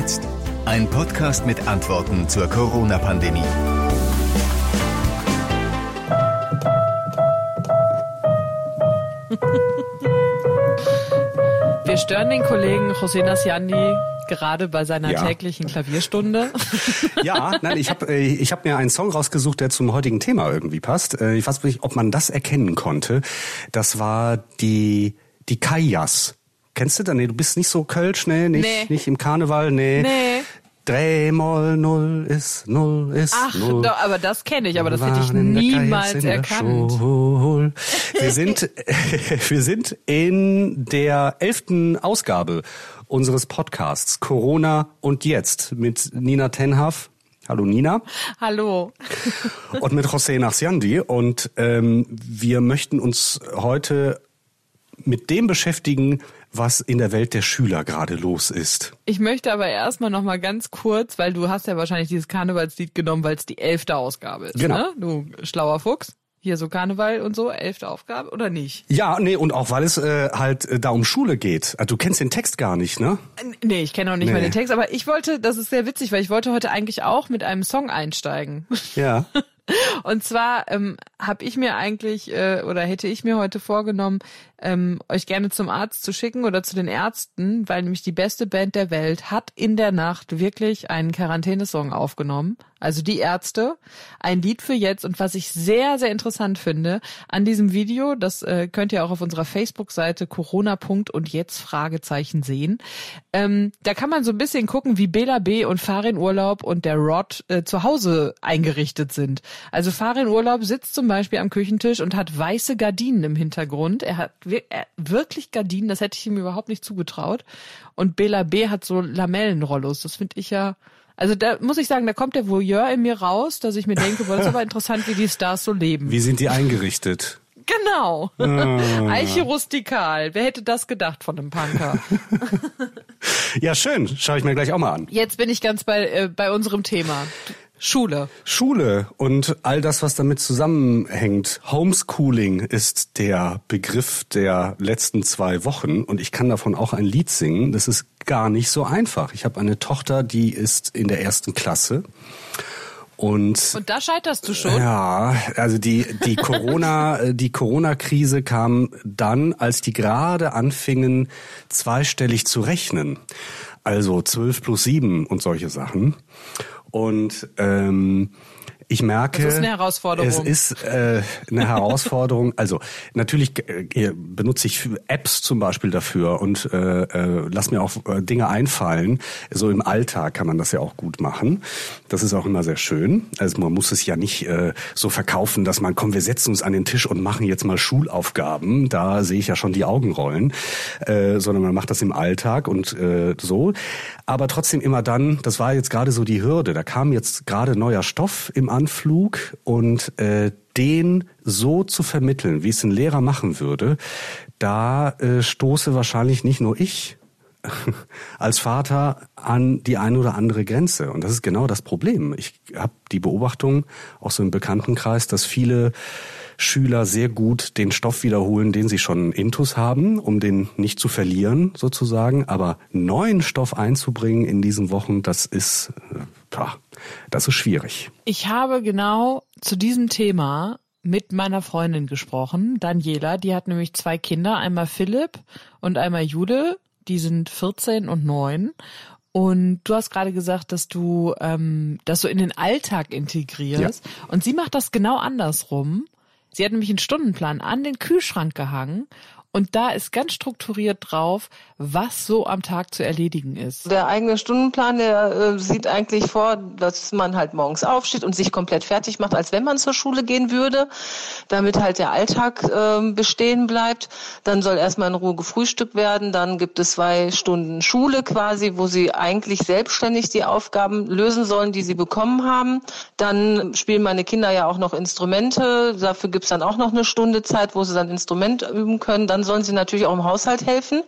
jetzt? Ein Podcast mit Antworten zur Corona-Pandemie. Wir stören den Kollegen José Nasiandi gerade bei seiner Ja. täglichen Klavierstunde. Ja, nein, ich habe äh, ich hab mir einen Song rausgesucht, der zum heutigen Thema irgendwie passt. Äh, Ich weiß nicht, ob man das erkennen konnte. Das war die, die Kajas. Kennst du da? Nee, du bist nicht so Kölsch, nee, nicht, Nee. nicht im Karneval, nee. Nee. Drei mal null ist null ist Ach, null. doch, aber das kenne ich, aber das hätte ich niemals erkannt. Wir sind, wir sind in der elften Ausgabe unseres Podcasts Corona und jetzt mit Nina Tenhaf. Hallo Nina. Hallo. Und mit José Nachsiandi. Und ähm, wir möchten uns heute mit dem beschäftigen, was in der Welt der Schüler gerade los ist. Ich möchte aber erstmal noch mal ganz kurz, weil du hast ja wahrscheinlich dieses Karnevalslied genommen, weil es die elfte Ausgabe ist. Genau. Ne? Du schlauer Fuchs. Hier so Karneval und so, elfte Aufgabe oder nicht? Ja, nee, und auch weil es äh, halt äh, da um Schule geht. Also, du kennst den Text gar nicht, ne? N- Nee, ich kenne auch nicht Nee. mal den Text, aber ich wollte, das ist sehr witzig, weil ich wollte heute eigentlich auch mit einem Song einsteigen. Ja. Und zwar ähm, habe ich mir eigentlich äh, oder hätte ich mir heute vorgenommen, ähm, euch gerne zum Arzt zu schicken oder zu den Ärzten, weil nämlich die beste Band der Welt hat in der Nacht wirklich einen Quarantänesong aufgenommen. Also die Ärzte, ein Lied für jetzt und was ich sehr, sehr interessant finde an diesem Video, das äh, könnt ihr auch auf unserer Facebook-Seite Corona. und jetzt Fragezeichen sehen. Ähm, da kann man so ein bisschen gucken, wie Bela B. und Farin Urlaub und der Rod äh, zu Hause eingerichtet sind. Also Farin Urlaub sitzt zum Beispiel am Küchentisch und hat weiße Gardinen im Hintergrund. Er hat wirklich Gardinen, das hätte ich ihm überhaupt nicht zugetraut. Und Bela B. hat so Lamellenrollos. Das finde ich ja. Also da muss ich sagen, da kommt der Voyeur in mir raus, dass ich mir denke, boah, das ist aber interessant, wie die Stars so leben. Wie sind die eingerichtet? Genau. Eiche rustikal. Wer hätte das gedacht von einem Punker? Ja, schön. Schaue ich mir gleich auch mal an. Jetzt bin ich ganz bei, äh, bei unserem Thema. Schule. Schule und all das, was damit zusammenhängt. Homeschooling ist der Begriff der letzten zwei Wochen und ich kann davon auch ein Lied singen. Das ist gar nicht so einfach. Ich habe eine Tochter, die ist in der ersten Klasse und Und da scheiterst du schon. ja, also die die Corona die Corona Krise kam dann, als die gerade anfingen zweistellig zu rechnen. Also 12 plus 7 und solche Sachen. Und ähm, ich merke, Das ist eine Herausforderung. Es ist äh, eine Herausforderung. Also natürlich äh, benutze ich Apps zum Beispiel dafür und äh, äh, lass mir auch äh, Dinge einfallen. So im Alltag kann man das ja auch gut machen. Das ist auch immer sehr schön. Also man muss es ja nicht äh, so verkaufen, dass man, komm, wir setzen uns an den Tisch und machen jetzt mal Schulaufgaben. Da sehe ich ja schon die Augen rollen. Äh, sondern man macht das im Alltag und äh, so. Aber trotzdem immer dann, das war jetzt gerade so die Hürde. Da kam jetzt gerade neuer Stoff im Anflug und äh, den so zu vermitteln, wie es ein Lehrer machen würde, da äh, stoße wahrscheinlich nicht nur ich als Vater an die eine oder andere Grenze. Und das ist genau das Problem. Ich habe die Beobachtung, auch so im Bekanntenkreis, dass viele Schüler sehr gut den Stoff wiederholen, den sie schon intus haben, um den nicht zu verlieren sozusagen. Aber neuen Stoff einzubringen in diesen Wochen, das ist, äh, pah, das ist schwierig. Ich habe genau zu diesem Thema mit meiner Freundin gesprochen, Daniela. Die hat nämlich zwei Kinder, einmal Philipp und einmal Jude. Die sind 14 und 9. Und du hast gerade gesagt, dass du ähm, das so in den Alltag integrierst. Und sie macht das genau andersrum. Sie hat nämlich einen Stundenplan an den Kühlschrank gehangen und da ist ganz strukturiert drauf, was so am Tag zu erledigen ist. Der eigene Stundenplan, der äh, sieht eigentlich vor, dass man halt morgens aufsteht und sich komplett fertig macht, als wenn man zur Schule gehen würde, damit halt der Alltag äh, bestehen bleibt. Dann soll erstmal in Ruhe gefrühstückt werden, dann gibt es zwei Stunden Schule quasi, wo sie eigentlich selbstständig die Aufgaben lösen sollen, die sie bekommen haben. Dann spielen meine Kinder ja auch noch Instrumente, dafür gibt's dann auch noch eine Stunde Zeit, wo sie dann Instrument üben können. Dann sollen sie natürlich auch im Haushalt helfen.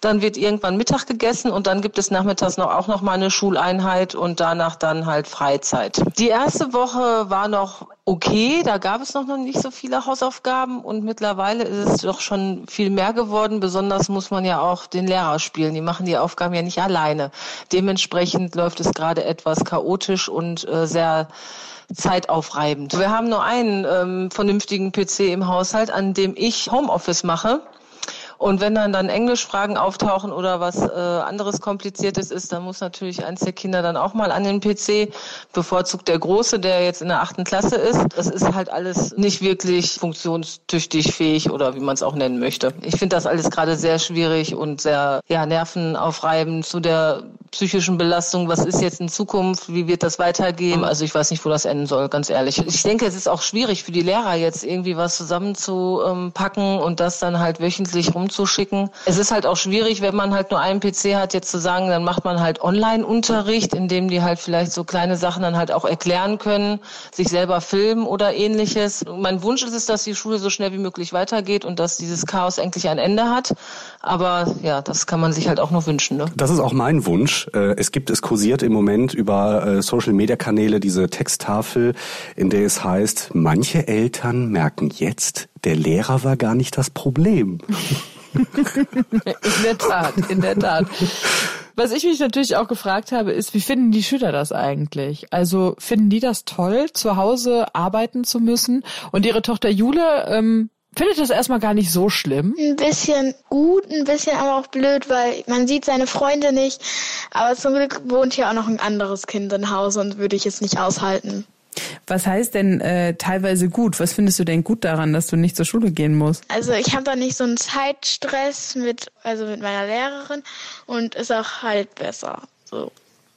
Dann wird irgendwann Mittag gegessen und dann gibt es nachmittags noch auch noch mal eine Schuleinheit und danach dann halt Freizeit. Die erste Woche war noch okay, da gab es noch nicht so viele Hausaufgaben und mittlerweile ist es doch schon viel mehr geworden. Besonders muss man ja auch den Lehrer spielen. Die machen die Aufgaben ja nicht alleine. Dementsprechend läuft es gerade etwas chaotisch und äh, sehr zeitaufreibend. Wir haben nur einen ähm, vernünftigen PC im Haushalt, an dem ich Homeoffice mache. Und wenn dann dann Englischfragen auftauchen oder was äh, anderes Kompliziertes ist, dann muss natürlich eins der Kinder dann auch mal an den PC, bevorzugt der Große, der jetzt in der achten Klasse ist. Das ist halt alles nicht wirklich funktionstüchtig fähig oder wie man es auch nennen möchte. Ich finde das alles gerade sehr schwierig und sehr ja, nervenaufreibend zu der psychischen Belastung. Was ist jetzt in Zukunft? Wie wird das weitergehen? Also ich weiß nicht, wo das enden soll, ganz ehrlich. Ich denke, es ist auch schwierig für die Lehrer jetzt irgendwie was zusammenzupacken und das dann halt wöchentlich rum rumzuschicken. Es ist halt auch schwierig, wenn man halt nur einen PC hat, jetzt zu sagen, dann macht man halt Online-Unterricht, in dem die halt vielleicht so kleine Sachen dann halt auch erklären können, sich selber filmen oder ähnliches. Mein Wunsch ist es, dass die Schule so schnell wie möglich weitergeht und dass dieses Chaos endlich ein Ende hat. Aber ja, das kann man sich halt auch nur wünschen. Ne? Das ist auch mein Wunsch. Äh, es gibt, es kursiert im Moment über äh, Social-Media-Kanäle diese Texttafel, in der es heißt, manche Eltern merken jetzt, der Lehrer war gar nicht das Problem. in der Tat, in der Tat. Was ich mich natürlich auch gefragt habe, ist, wie finden die Schüler das eigentlich? Also finden die das toll, zu Hause arbeiten zu müssen? Und ihre Tochter Jule ähm, findet das erstmal gar nicht so schlimm. Ein bisschen gut, ein bisschen aber auch blöd, weil man sieht seine Freunde nicht. Aber zum Glück wohnt hier auch noch ein anderes Kind im Haus und würde ich es nicht aushalten. Was heißt denn äh, teilweise gut? Was findest du denn gut daran, dass du nicht zur Schule gehen musst? Also ich habe da nicht so einen Zeitstress mit, also mit meiner Lehrerin und ist auch halt besser. So.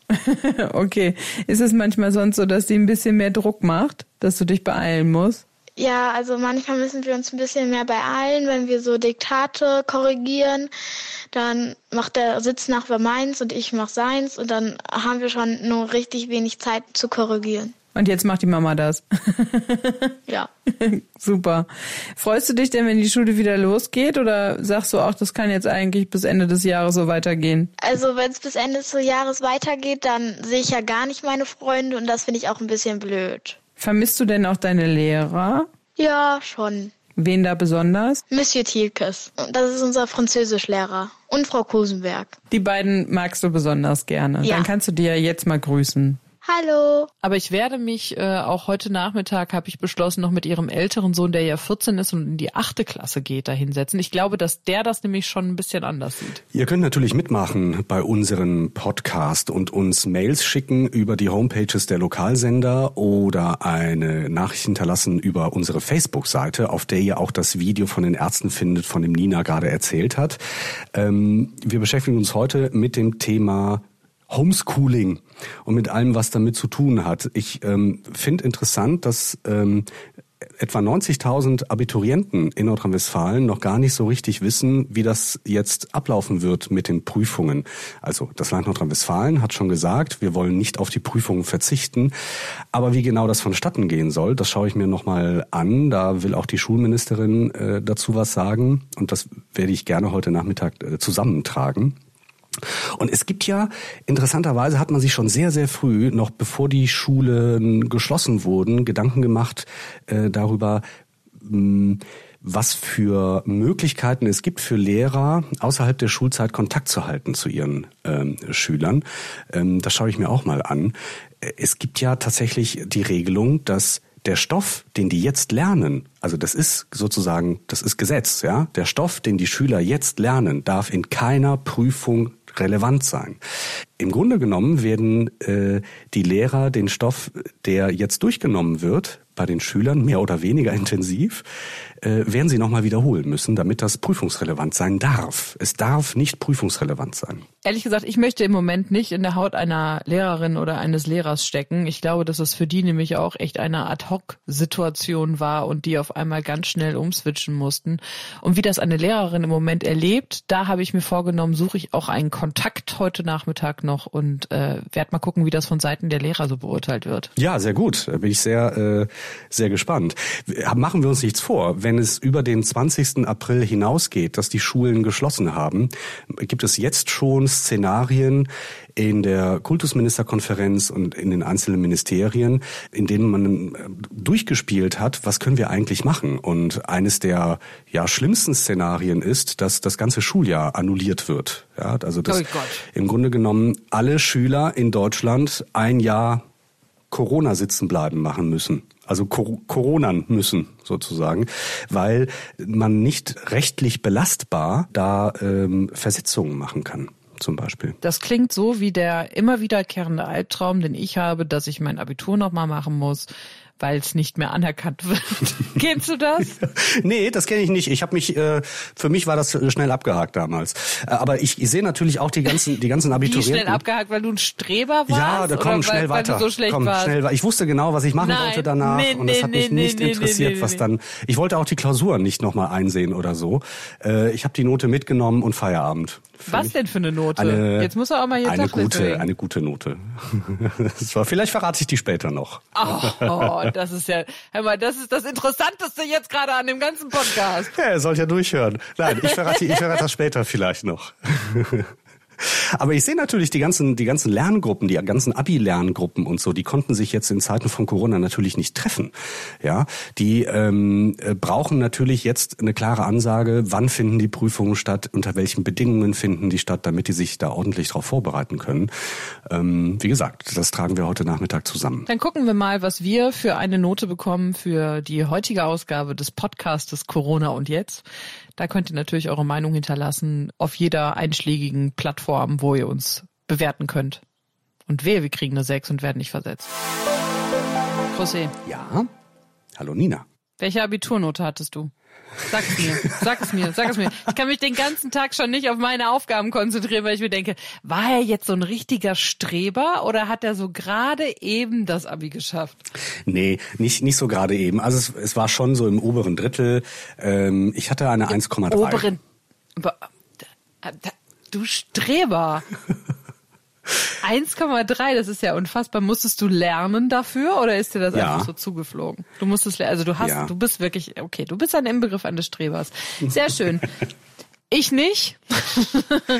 okay. Ist es manchmal sonst so, dass sie ein bisschen mehr Druck macht, dass du dich beeilen musst? Ja, also manchmal müssen wir uns ein bisschen mehr beeilen, wenn wir so Diktate korrigieren. Dann macht der Sitz nach meins und ich mach seins und dann haben wir schon nur richtig wenig Zeit zu korrigieren. Und jetzt macht die Mama das. ja. Super. Freust du dich denn, wenn die Schule wieder losgeht oder sagst du auch, das kann jetzt eigentlich bis Ende des Jahres so weitergehen? Also wenn es bis Ende des Jahres weitergeht, dann sehe ich ja gar nicht meine Freunde und das finde ich auch ein bisschen blöd. Vermisst du denn auch deine Lehrer? Ja, schon. Wen da besonders? Monsieur Thielkes. Das ist unser Französischlehrer. Und Frau Kosenberg. Die beiden magst du besonders gerne. Ja. Dann kannst du dir jetzt mal grüßen. Hallo. Aber ich werde mich äh, auch heute Nachmittag habe ich beschlossen, noch mit ihrem älteren Sohn, der ja 14 ist und in die achte Klasse geht, da hinsetzen. Ich glaube, dass der das nämlich schon ein bisschen anders sieht. Ihr könnt natürlich mitmachen bei unserem Podcast und uns Mails schicken über die Homepages der Lokalsender oder eine Nachricht hinterlassen über unsere Facebook-Seite, auf der ihr auch das Video von den Ärzten findet, von dem Nina gerade erzählt hat. Ähm, wir beschäftigen uns heute mit dem Thema Homeschooling und mit allem, was damit zu tun hat. Ich ähm, finde interessant, dass ähm, etwa 90.000 Abiturienten in Nordrhein-Westfalen noch gar nicht so richtig wissen, wie das jetzt ablaufen wird mit den Prüfungen. Also das Land Nordrhein-Westfalen hat schon gesagt, wir wollen nicht auf die Prüfungen verzichten. Aber wie genau das vonstatten gehen soll, das schaue ich mir nochmal an. Da will auch die Schulministerin äh, dazu was sagen. Und das werde ich gerne heute Nachmittag äh, zusammentragen. Und es gibt ja, interessanterweise hat man sich schon sehr, sehr früh, noch bevor die Schulen geschlossen wurden, Gedanken gemacht äh, darüber, mh, hm, was für Möglichkeiten es gibt für Lehrer, außerhalb der Schulzeit Kontakt zu halten zu ihren ähm, Schülern. Ähm, das schaue ich mir auch mal an. Es gibt ja tatsächlich die Regelung, dass der Stoff, den die jetzt lernen, also das ist sozusagen, das ist Gesetz, ja, der Stoff, den die Schüler jetzt lernen, darf in keiner Prüfung relevant sein. Im Grunde genommen werden äh, die Lehrer den Stoff, der jetzt durchgenommen wird, bei den Schülern mehr oder weniger intensiv, äh, werden sie nochmal wiederholen müssen, damit das prüfungsrelevant sein darf. Es darf nicht prüfungsrelevant sein. Ehrlich gesagt, ich möchte im Moment nicht in der Haut einer Lehrerin oder eines Lehrers stecken. Ich glaube, dass es für die nämlich auch echt eine Ad-Hoc-Situation war und die auf einmal ganz schnell umswitchen mussten. Und wie das eine Lehrerin im Moment erlebt, da habe ich mir vorgenommen, suche ich auch einen Kontakt heute Nachmittag noch und äh, werde mal gucken, wie das von Seiten der Lehrer so beurteilt wird. Ja, sehr gut. Da bin ich sehr äh, sehr gespannt. Machen wir uns nichts vor, wenn es über den 20. April hinausgeht, dass die Schulen geschlossen haben, gibt es jetzt schon Szenarien, in der Kultusministerkonferenz und in den einzelnen Ministerien, in denen man äh, durchgespielt hat, was können wir eigentlich machen? Und eines der ja schlimmsten Szenarien ist, dass das ganze Schuljahr annulliert wird. Ja, also dass oh im Grunde genommen alle Schüler in Deutschland ein Jahr Corona sitzen bleiben machen müssen. Also Coronan müssen sozusagen, weil man nicht rechtlich belastbar da ähm, Versetzungen machen kann zum Beispiel. Das klingt so wie der immer wiederkehrende Albtraum, den ich habe, dass ich mein Abitur nochmal machen muss, weil es nicht mehr anerkannt wird. Kennst du das? nee, das kenne ich nicht. Ich habe mich, äh, für mich war das schnell abgehakt damals. Äh, aber ich, ich sehe natürlich auch die ganzen, die ganzen Abiturienten. Wie schnell abgehakt, weil du ein Streber warst? Ja, da komm schnell weil, weiter. Weil du so schlecht komm, warst? schnell Ich wusste genau, was ich machen Nein, wollte danach nee, und das hat mich nee, nicht nee, interessiert, was dann. Ich wollte auch die Klausuren nicht nochmal einsehen oder so. Äh, ich habe die Note mitgenommen und Feierabend. Was denn für eine Note? Eine, jetzt muss er auch mal hier eine gute, eine gute Note. das war, vielleicht verrate ich die später noch. Oh, oh, das ist ja, hör mal, das ist das Interessanteste jetzt gerade an dem ganzen Podcast. Ja, er soll ja durchhören. Nein, ich verrate, ich verrate das später vielleicht noch. Aber ich sehe natürlich die ganzen, die ganzen Lerngruppen, die ganzen Abi-Lerngruppen und so, die konnten sich jetzt in Zeiten von Corona natürlich nicht treffen. Ja, die ähm, äh, brauchen natürlich jetzt eine klare Ansage, wann finden die Prüfungen statt, unter welchen Bedingungen finden die statt, damit die sich da ordentlich darauf vorbereiten können. Ähm, wie gesagt, das tragen wir heute Nachmittag zusammen. Dann gucken wir mal, was wir für eine Note bekommen für die heutige Ausgabe des Podcastes Corona und jetzt. Da könnt ihr natürlich eure Meinung hinterlassen auf jeder einschlägigen Plattform, wo ihr uns bewerten könnt. Und wehe, wir kriegen eine 6 und werden nicht versetzt. José. Ja? Hallo Nina. Welche Abiturnote hattest du? Sag es mir, sag es mir, sag es mir. Ich kann mich den ganzen Tag schon nicht auf meine Aufgaben konzentrieren, weil ich mir denke, war er jetzt so ein richtiger Streber oder hat er so gerade eben das Abi geschafft? Nee, nicht, nicht so gerade eben. Also es, es war schon so im oberen Drittel. Ähm, ich hatte eine 1,3. Oberen. Du Streber. 1,3, das ist ja unfassbar. Musstest du lernen dafür oder ist dir das ja. einfach so zugeflogen? Du musstest, also du hast, ja. du bist wirklich, okay, du bist ein Inbegriff eines Strebers. Sehr schön. Ich nicht.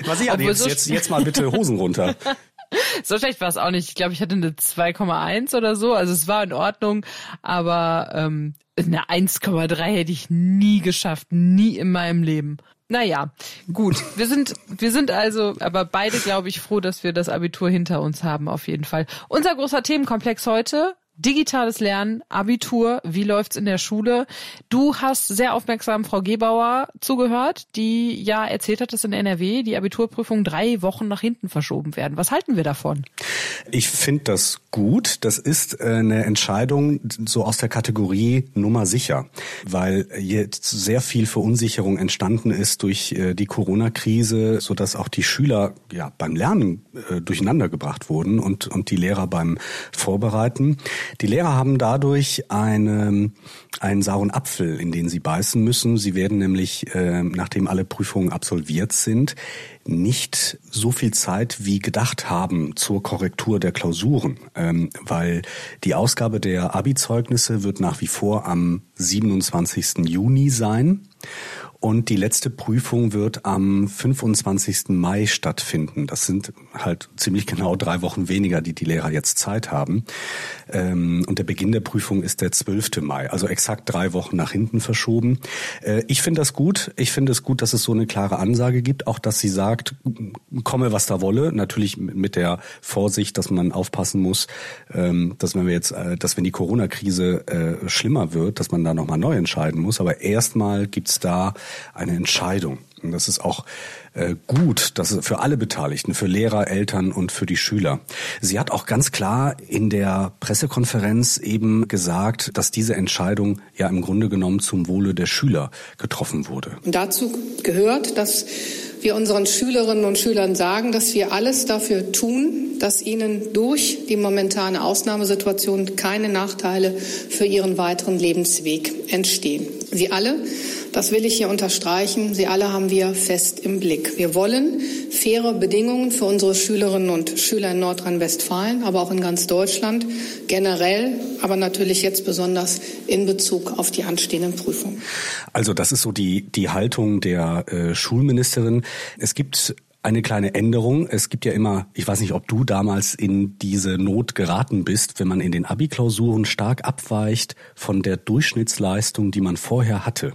Was ich jetzt, so jetzt, jetzt mal bitte Hosen runter. so schlecht war es auch nicht. Ich glaube, ich hatte eine 2,1 oder so. Also es war in Ordnung, aber ähm, eine 1,3 hätte ich nie geschafft, nie in meinem Leben. Naja, gut. Wir sind, wir sind also aber beide, glaube ich, froh, dass wir das Abitur hinter uns haben, auf jeden Fall. Unser großer Themenkomplex heute, digitales Lernen, Abitur, wie läuft's in der Schule? Du hast sehr aufmerksam Frau Gebauer zugehört, die ja erzählt hat, dass in NRW die Abiturprüfungen drei Wochen nach hinten verschoben werden. Was halten wir davon? Ich finde das gut. Das ist äh, eine Entscheidung so aus der Kategorie Nummer sicher, weil jetzt sehr viel Verunsicherung entstanden ist durch äh, die Corona-Krise, so dass auch die Schüler ja beim Lernen äh, durcheinander gebracht wurden und und die Lehrer beim Vorbereiten. Die Lehrer haben dadurch eine, einen sauren Apfel, in den sie beißen müssen. Sie werden nämlich, äh, nachdem alle Prüfungen absolviert sind, nicht so viel Zeit wie gedacht haben zur Korrektur der Klausuren, ähm, weil die Ausgabe der Abi-Zeugnisse wird nach wie vor am 27. Juni sein. Und die letzte Prüfung wird am 25. Mai stattfinden. Das sind halt ziemlich genau drei Wochen weniger, die die Lehrer jetzt Zeit haben. Ähm, und der Beginn der Prüfung ist der 12. Mai, also exakt drei Wochen nach hinten verschoben. Äh, ich finde das gut. Ich finde es gut, dass es so eine klare Ansage gibt, auch dass sie sagt, komme was da wolle. Natürlich mit der Vorsicht, dass man aufpassen muss, ähm, dass wenn wir jetzt, äh, dass wenn die Corona-Krise äh, schlimmer wird, dass man da nochmal neu entscheiden muss. Aber erstmal gibt's da eine Entscheidung. Und das ist auch äh, gut, das ist für alle Beteiligten, für Lehrer, Eltern und für die Schüler. Sie hat auch ganz klar in der Pressekonferenz eben gesagt, dass diese Entscheidung ja im Grunde genommen zum Wohle der Schüler getroffen wurde. Und dazu gehört, dass wir unseren Schülerinnen und Schülern sagen, dass wir alles dafür tun, dass ihnen durch die momentane Ausnahmesituation keine Nachteile für ihren weiteren Lebensweg entstehen. Sie alle, das will ich hier unterstreichen, Sie alle haben wir fest im Blick. Wir wollen faire Bedingungen für unsere Schülerinnen und Schüler in Nordrhein-Westfalen, aber auch in ganz Deutschland generell, aber natürlich jetzt besonders in Bezug auf die anstehenden Prüfungen. Also das ist so die, die Haltung der äh, Schulministerin. Es gibt eine kleine Änderung. Es gibt ja immer, ich weiß nicht, ob du damals in diese Not geraten bist, wenn man in den Abi-Klausuren stark abweicht von der Durchschnittsleistung, die man vorher hatte.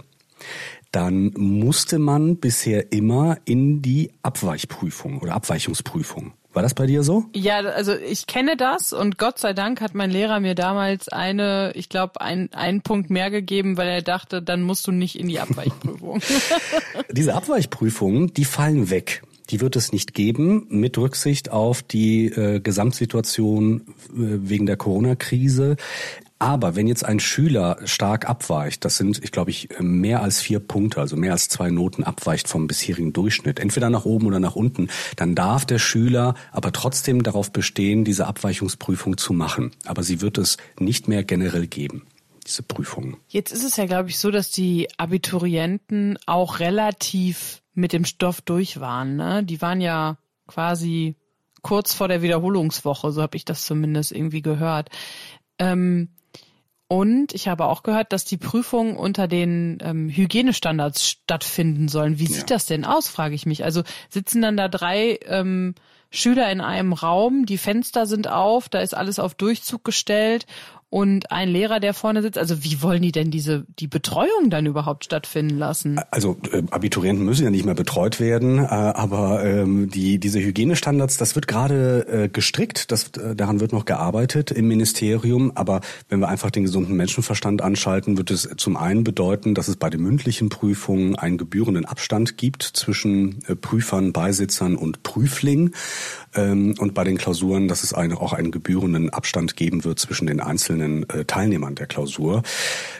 Dann musste man bisher immer in die Abweichprüfung oder Abweichungsprüfung. War das bei dir so? Ja, also ich kenne das und Gott sei Dank hat mein Lehrer mir damals eine, ich glaube, ein, einen Punkt mehr gegeben, weil er dachte, dann musst du nicht in die Abweichprüfung. Diese Abweichprüfungen, die fallen weg. Die wird es nicht geben mit Rücksicht auf die äh, Gesamtsituation äh, wegen der Corona-Krise. Aber wenn jetzt ein Schüler stark abweicht, das sind, ich glaube ich, mehr als vier Punkte, also mehr als zwei Noten abweicht vom bisherigen Durchschnitt, entweder nach oben oder nach unten, dann darf der Schüler aber trotzdem darauf bestehen, diese Abweichungsprüfung zu machen. Aber sie wird es nicht mehr generell geben diese Prüfungen. Jetzt ist es ja, glaube ich, so, dass die Abiturienten auch relativ mit dem Stoff durch waren. Ne? Die waren ja quasi kurz vor der Wiederholungswoche, so habe ich das zumindest irgendwie gehört. Ähm, und ich habe auch gehört, dass die Prüfungen unter den ähm, Hygienestandards stattfinden sollen. Wie sieht ja. das denn aus, frage ich mich. Also sitzen dann da drei ähm, Schüler in einem Raum, die Fenster sind auf, da ist alles auf Durchzug gestellt und ein Lehrer, der vorne sitzt. Also wie wollen die denn diese die Betreuung dann überhaupt stattfinden lassen? Also äh, Abiturienten müssen ja nicht mehr betreut werden, äh, aber ähm, die diese Hygienestandards, das wird gerade äh, gestrickt, das äh, daran wird noch gearbeitet im Ministerium. Aber wenn wir einfach den gesunden Menschenverstand anschalten, wird es zum einen bedeuten, dass es bei den mündlichen Prüfungen einen gebührenden Abstand gibt zwischen äh, Prüfern, Beisitzern und Prüfling ähm, und bei den Klausuren, dass es eine, auch einen gebührenden Abstand geben wird zwischen den einzelnen äh, Teilnehmern der Klausur,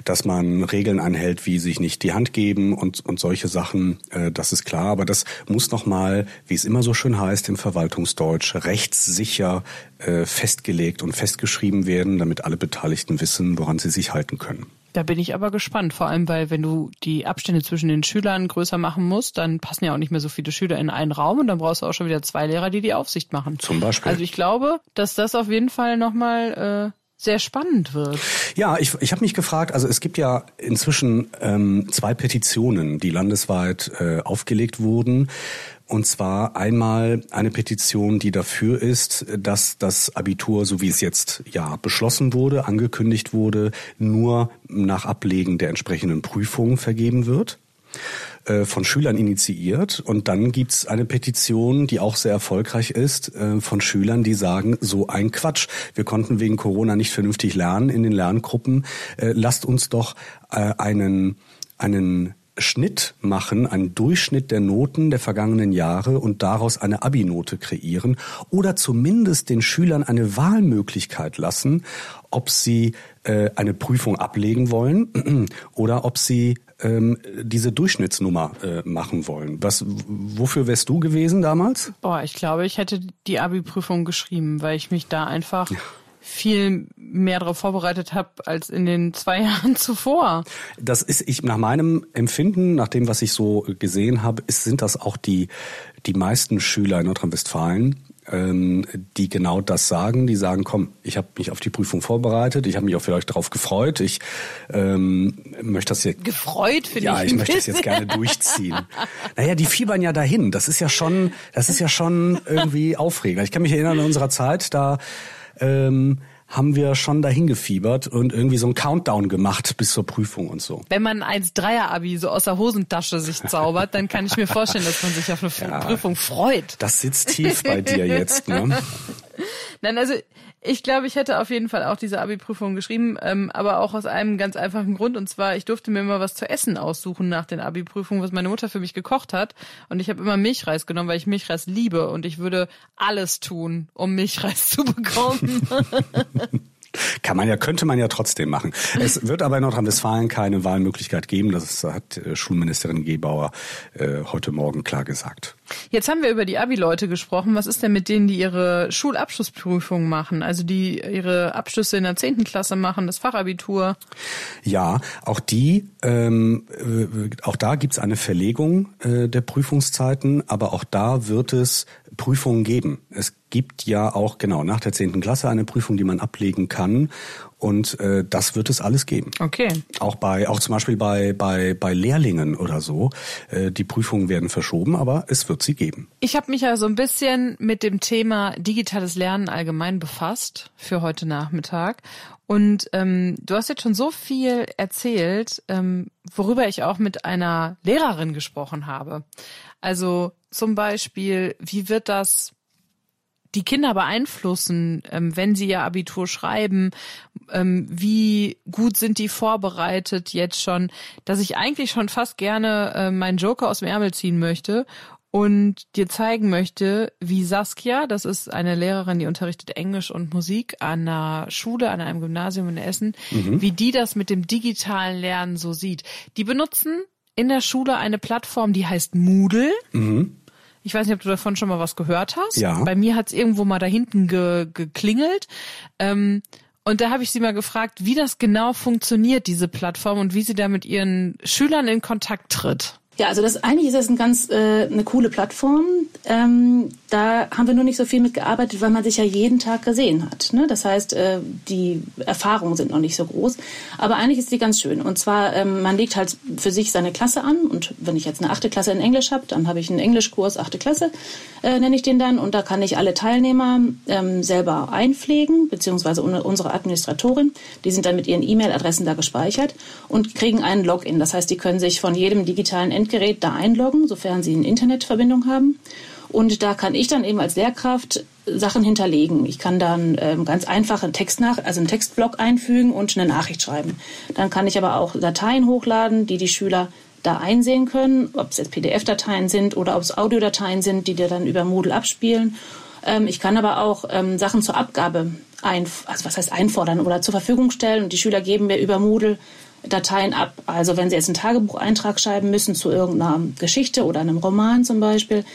dass man Regeln einhält, wie sich nicht die Hand geben und, und solche Sachen, äh, das ist klar, aber das muss nochmal, wie es immer so schön heißt im Verwaltungsdeutsch, rechtssicher äh, festgelegt und festgeschrieben werden, damit alle Beteiligten wissen, woran sie sich halten können. Da bin ich aber gespannt, vor allem weil wenn du die Abstände zwischen den Schülern größer machen musst, dann passen ja auch nicht mehr so viele Schüler in einen Raum und dann brauchst du auch schon wieder zwei Lehrer, die die Aufsicht machen. Zum Beispiel. Also ich glaube, dass das auf jeden Fall nochmal äh, sehr spannend wird. Ja, ich, ich habe mich gefragt, also es gibt ja inzwischen ähm, zwei Petitionen, die landesweit äh, aufgelegt wurden. Und zwar einmal eine Petition, die dafür ist, dass das Abitur, so wie es jetzt ja beschlossen wurde, angekündigt wurde, nur nach Ablegen der entsprechenden Prüfungen vergeben wird äh, von Schülern initiiert. Und dann gibt's eine Petition, die auch sehr erfolgreich ist, äh, von Schülern, die sagen, so ein Quatsch. Wir konnten wegen Corona nicht vernünftig lernen in den Lerngruppen. Äh, lasst uns doch einen, einen Schnitt machen, einen Durchschnitt der Noten der vergangenen Jahre und daraus eine Abi-Note kreieren oder zumindest den Schülern eine Wahlmöglichkeit lassen, ob sie äh, eine Prüfung ablegen wollen oder ob sie ähm, diese Durchschnittsnummer äh, machen wollen. Was, wofür wärst du gewesen damals? Boah, ich glaube, ich hätte die Abi-Prüfung geschrieben, weil ich mich da einfach viel mehr darauf vorbereitet habe als in den zwei Jahren zuvor. Das ist ich nach meinem Empfinden, nach dem, was ich so gesehen habe, ist, sind das auch die die meisten Schüler in Nordrhein-Westfalen, ähm, die genau das sagen. Die sagen, komm, ich habe mich auf die Prüfung vorbereitet, ich habe mich auch vielleicht darauf gefreut. Ich ähm, möchte das jetzt gefreut finde ja, ich. Ja, ich möchte das jetzt gerne durchziehen. naja, die fiebern ja dahin. Das ist ja schon, das ist ja schon irgendwie aufregend. Ich kann mich erinnern an unserer Zeit, da ähm, haben wir schon dahin gefiebert und irgendwie so einen Countdown gemacht bis zur Prüfung und so. Wenn man ein 1-3er-Abi so aus der Hosentasche sich zaubert, dann kann ich mir vorstellen, dass man sich auf eine ja, Prüfung freut. Das sitzt tief bei dir jetzt, ne? Nein, also ich glaube, ich hätte auf jeden Fall auch diese Abi-Prüfung geschrieben, ähm, aber auch aus einem ganz einfachen Grund. Und zwar, ich durfte mir immer was zu essen aussuchen nach den Abi-Prüfungen, was meine Mutter für mich gekocht hat. Und ich habe immer Milchreis genommen, weil ich Milchreis liebe. Und ich würde alles tun, um Milchreis zu bekommen. Kann man ja, könnte man ja trotzdem machen. Es wird aber in Nordrhein-Westfalen keine Wahlmöglichkeit geben. Das hat äh, Schulministerin Gebauer äh, heute Morgen klar gesagt. Jetzt haben wir über die Abi-Leute gesprochen. Was ist denn mit denen, die ihre Schulabschlussprüfung machen? Also die ihre Abschlüsse in der zehnten Klasse machen, das Fachabitur? Ja, auch die, ähm, äh, auch da gibt's eine Verlegung äh, der Prüfungszeiten, aber auch da wird es Prüfungen geben. Es gibt ja auch genau nach der zehnten Klasse eine Prüfung, die man ablegen kann. Und äh, das wird es alles geben. Okay. Auch bei, auch zum Beispiel bei bei bei Lehrlingen oder so. Äh, die Prüfungen werden verschoben, aber es wird sie geben. Ich habe mich ja so ein bisschen mit dem Thema digitales Lernen allgemein befasst für heute Nachmittag. Und ähm, du hast jetzt schon so viel erzählt, ähm, worüber ich auch mit einer Lehrerin gesprochen habe. Also zum Beispiel, wie wird das die Kinder beeinflussen, ähm, wenn sie ihr Abitur schreiben, ähm, wie gut sind die vorbereitet jetzt schon, dass ich eigentlich schon fast gerne äh, meinen Joker aus dem Ärmel ziehen möchte und dir zeigen möchte, wie Saskia, das ist eine Lehrerin, die unterrichtet Englisch und Musik an einer Schule, an einem Gymnasium in Essen, mhm. wie die das mit dem digitalen Lernen so sieht. Die benutzen in der Schule eine Plattform, die heißt Moodle. Mhm. Ich weiß nicht, ob du davon schon mal was gehört hast. Ja. Bei mir hat es irgendwo mal da hinten ge geklingelt. Ähm, und da habe ich sie mal gefragt, wie das genau funktioniert, diese Plattform, und wie sie da mit ihren Schülern in Kontakt tritt. Ja, also das eigentlich ist das ein ganz äh, eine coole Plattform. Ähm, da haben wir nur nicht so viel mitgearbeitet, weil man sich ja jeden Tag gesehen hat. Ne? Das heißt, äh, die Erfahrungen sind noch nicht so groß. Aber eigentlich ist die ganz schön. Und zwar, ähm, man legt halt für sich seine Klasse an. Und wenn ich jetzt eine achte Klasse in Englisch habe, dann habe ich einen Englischkurs achte Klasse, äh, nenne ich den dann. Und da kann ich alle Teilnehmer ähm, selber einpflegen, beziehungsweise unsere Administratorin. Die sind dann mit ihren E-Mail-Adressen da gespeichert und kriegen einen Login. Das heißt, die können sich von jedem digitalen End Endgerät da einloggen, sofern Sie eine Internetverbindung haben. Und da kann ich dann eben als Lehrkraft Sachen hinterlegen. Ich kann dann ähm, ganz einfach einen Text nach, also einen Textblock einfügen und eine Nachricht schreiben. Dann kann ich aber auch Dateien hochladen, die die Schüler da einsehen können, ob es jetzt PDF-Dateien sind oder ob es Audiodateien sind, die dir dann über Moodle abspielen. Ähm, ich kann aber auch ähm, Sachen zur Abgabe ein, also was heißt einfordern oder zur Verfügung stellen und die Schüler geben mir über Moodle Dateien ab. Also wenn Sie jetzt einen Tagebucheintrag schreiben müssen zu irgendeiner Geschichte oder einem Roman zum Beispiel,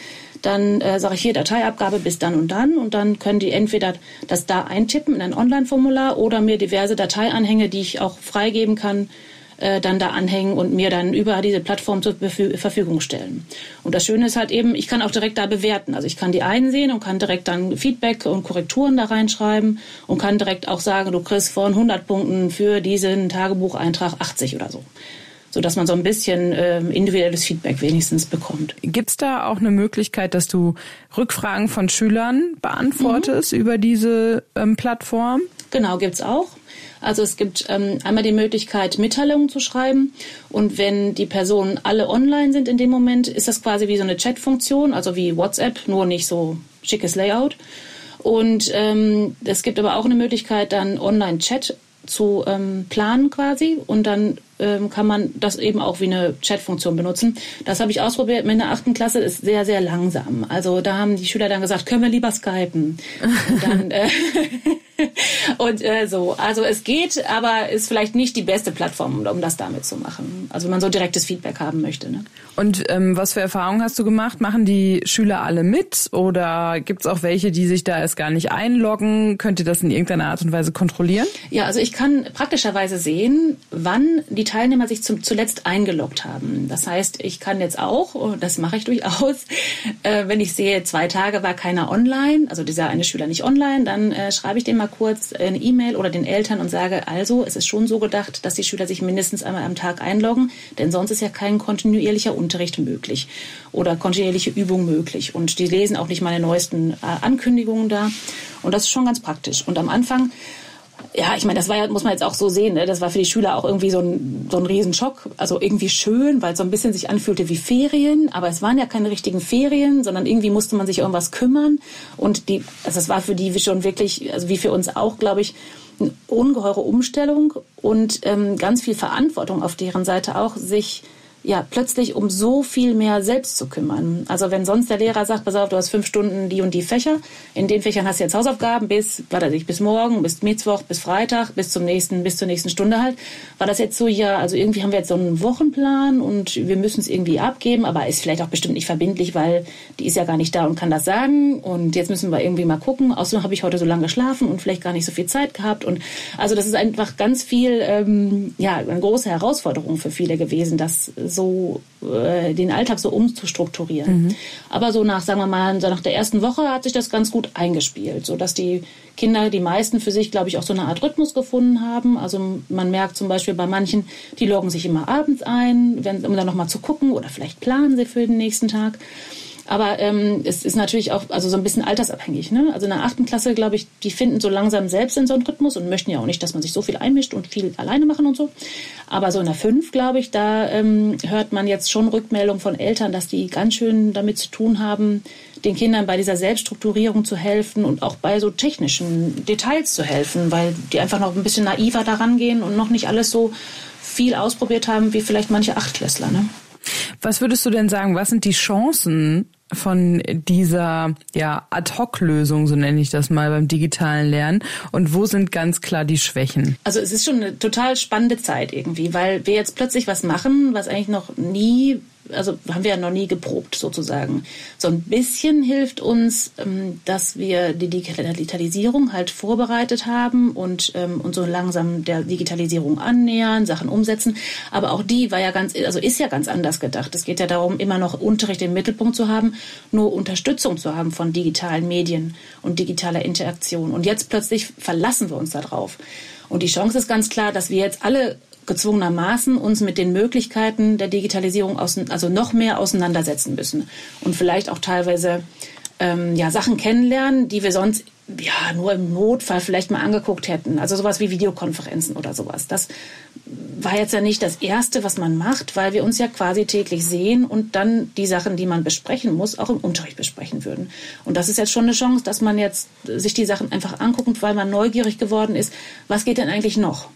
dann äh, sage ich hier Dateiabgabe bis dann und dann und dann können die entweder das da eintippen in ein Online-Formular oder mir diverse Dateianhänge, die ich auch freigeben kann, äh, dann da anhängen und mir dann über diese Plattform zur Verfügung stellen. Und das Schöne ist halt eben, ich kann auch direkt da bewerten. Also ich kann die einsehen und kann direkt dann Feedback und Korrekturen da reinschreiben und kann direkt auch sagen, du kriegst von 100 Punkten für diesen Tagebucheintrag 80 oder so so dass man so ein bisschen äh, individuelles Feedback wenigstens bekommt. Gibt's da auch eine Möglichkeit, dass du Rückfragen von Schülern beantwortest mhm. über diese ähm, Plattform? Genau, gibt's auch. Also es gibt ähm, einmal die Möglichkeit, Mitteilungen zu schreiben. Und wenn die Personen alle online sind in dem Moment, ist das quasi wie so eine Chat-Funktion, also wie WhatsApp, nur nicht so schickes Layout. Und ähm, es gibt aber auch eine Möglichkeit, dann Online-Chat zu ähm, planen quasi und dann ähm, kann man das eben auch wie eine Chat-Funktion benutzen. Das habe ich ausprobiert mit der achten Klasse, ist sehr, sehr langsam. Also da haben die Schüler dann gesagt, können wir lieber skypen. Und dann, äh, und äh, so. Also es geht, aber ist vielleicht nicht die beste Plattform, um das damit zu machen. Also wenn man so direktes Feedback haben möchte. Ne? Und ähm, was für Erfahrungen hast du gemacht? Machen die Schüler alle mit oder gibt es auch welche, die sich da erst gar nicht einloggen? Könnt ihr das in irgendeiner Art und Weise kontrollieren? Ja, also ich kann praktischerweise sehen, wann die Teilnehmer sich zum, zuletzt eingeloggt haben. Das heißt, ich kann jetzt auch, und das mache ich durchaus, äh, wenn ich sehe, zwei Tage war keiner online, also dieser eine Schüler nicht online, dann äh, schreibe ich dem mal kurz eine E-Mail oder den Eltern und sage, also es ist schon so gedacht, dass die Schüler sich mindestens einmal am Tag einloggen, denn sonst ist ja kein kontinuierlicher Unterricht möglich oder kontinuierliche Übung möglich. Und die lesen auch nicht meine neuesten äh, Ankündigungen da. Und das ist schon ganz praktisch. Und am Anfang ja, ich meine, das war ja, muss man jetzt auch so sehen, ne? das war für die Schüler auch irgendwie so ein, so ein Riesenschock. Also irgendwie schön, weil es so ein bisschen sich anfühlte wie Ferien, aber es waren ja keine richtigen Ferien, sondern irgendwie musste man sich irgendwas kümmern. Und die, also es war für die schon wirklich, also wie für uns auch, glaube ich, eine ungeheure Umstellung und ähm, ganz viel Verantwortung auf deren Seite auch, sich ja plötzlich um so viel mehr selbst zu kümmern. Also wenn sonst der Lehrer sagt, pass auf, du hast fünf Stunden die und die Fächer, in den Fächern hast du jetzt Hausaufgaben bis, was weiß ich, bis morgen, bis Mittwoch, bis Freitag, bis zum nächsten, bis zur nächsten Stunde halt, war das jetzt so, ja, also irgendwie haben wir jetzt so einen Wochenplan und wir müssen es irgendwie abgeben, aber ist vielleicht auch bestimmt nicht verbindlich, weil die ist ja gar nicht da und kann das sagen und jetzt müssen wir irgendwie mal gucken. Außerdem habe ich heute so lange geschlafen und vielleicht gar nicht so viel Zeit gehabt und also das ist einfach ganz viel, ähm, ja, eine große Herausforderung für viele gewesen, das so äh, den Alltag so umzustrukturieren. Mhm. Aber so nach, sagen wir mal, so nach der ersten Woche hat sich das ganz gut eingespielt, so dass die Kinder, die meisten für sich, glaube ich, auch so eine Art Rhythmus gefunden haben. Also man merkt zum Beispiel bei manchen, die loggen sich immer abends ein, wenn, um dann nochmal zu gucken oder vielleicht planen sie für den nächsten Tag. Aber ähm, es ist natürlich auch also so ein bisschen altersabhängig. Ne? Also in der achten Klasse, glaube ich, die finden so langsam selbst in so einen Rhythmus und möchten ja auch nicht, dass man sich so viel einmischt und viel alleine machen und so. Aber so in der fünf, glaube ich, da ähm, hört man jetzt schon Rückmeldungen von Eltern, dass die ganz schön damit zu tun haben, den Kindern bei dieser Selbststrukturierung zu helfen und auch bei so technischen Details zu helfen, weil die einfach noch ein bisschen naiver daran gehen und noch nicht alles so viel ausprobiert haben wie vielleicht manche Achtklässler. Ne? Was würdest du denn sagen, was sind die Chancen von dieser ja, Ad-Hoc-Lösung, so nenne ich das mal, beim digitalen Lernen? Und wo sind ganz klar die Schwächen? Also es ist schon eine total spannende Zeit irgendwie, weil wir jetzt plötzlich was machen, was eigentlich noch nie also haben wir ja noch nie geprobt sozusagen. So ein bisschen hilft uns, ähm, dass wir die Digitalisierung halt vorbereitet haben und ähm, uns so langsam der Digitalisierung annähern, Sachen umsetzen. Aber auch die war ja ganz, also ist ja ganz anders gedacht. Es geht ja darum, immer noch Unterricht im Mittelpunkt zu haben, nur Unterstützung zu haben von digitalen Medien und digitaler Interaktion. Und jetzt plötzlich verlassen wir uns darauf. Und die Chance ist ganz klar, dass wir jetzt alle gezwungenermaßen uns mit den Möglichkeiten der Digitalisierung außen, also noch mehr auseinandersetzen müssen und vielleicht auch teilweise ähm, ja, Sachen kennenlernen, die wir sonst ja nur im Notfall vielleicht mal angeguckt hätten. Also sowas wie Videokonferenzen oder sowas. Das war jetzt ja nicht das Erste, was man macht, weil wir uns ja quasi täglich sehen und dann die Sachen, die man besprechen muss, auch im Unterricht besprechen würden. Und das ist jetzt schon eine Chance, dass man jetzt sich die Sachen einfach anguckt, weil man neugierig geworden ist. Was geht denn eigentlich noch?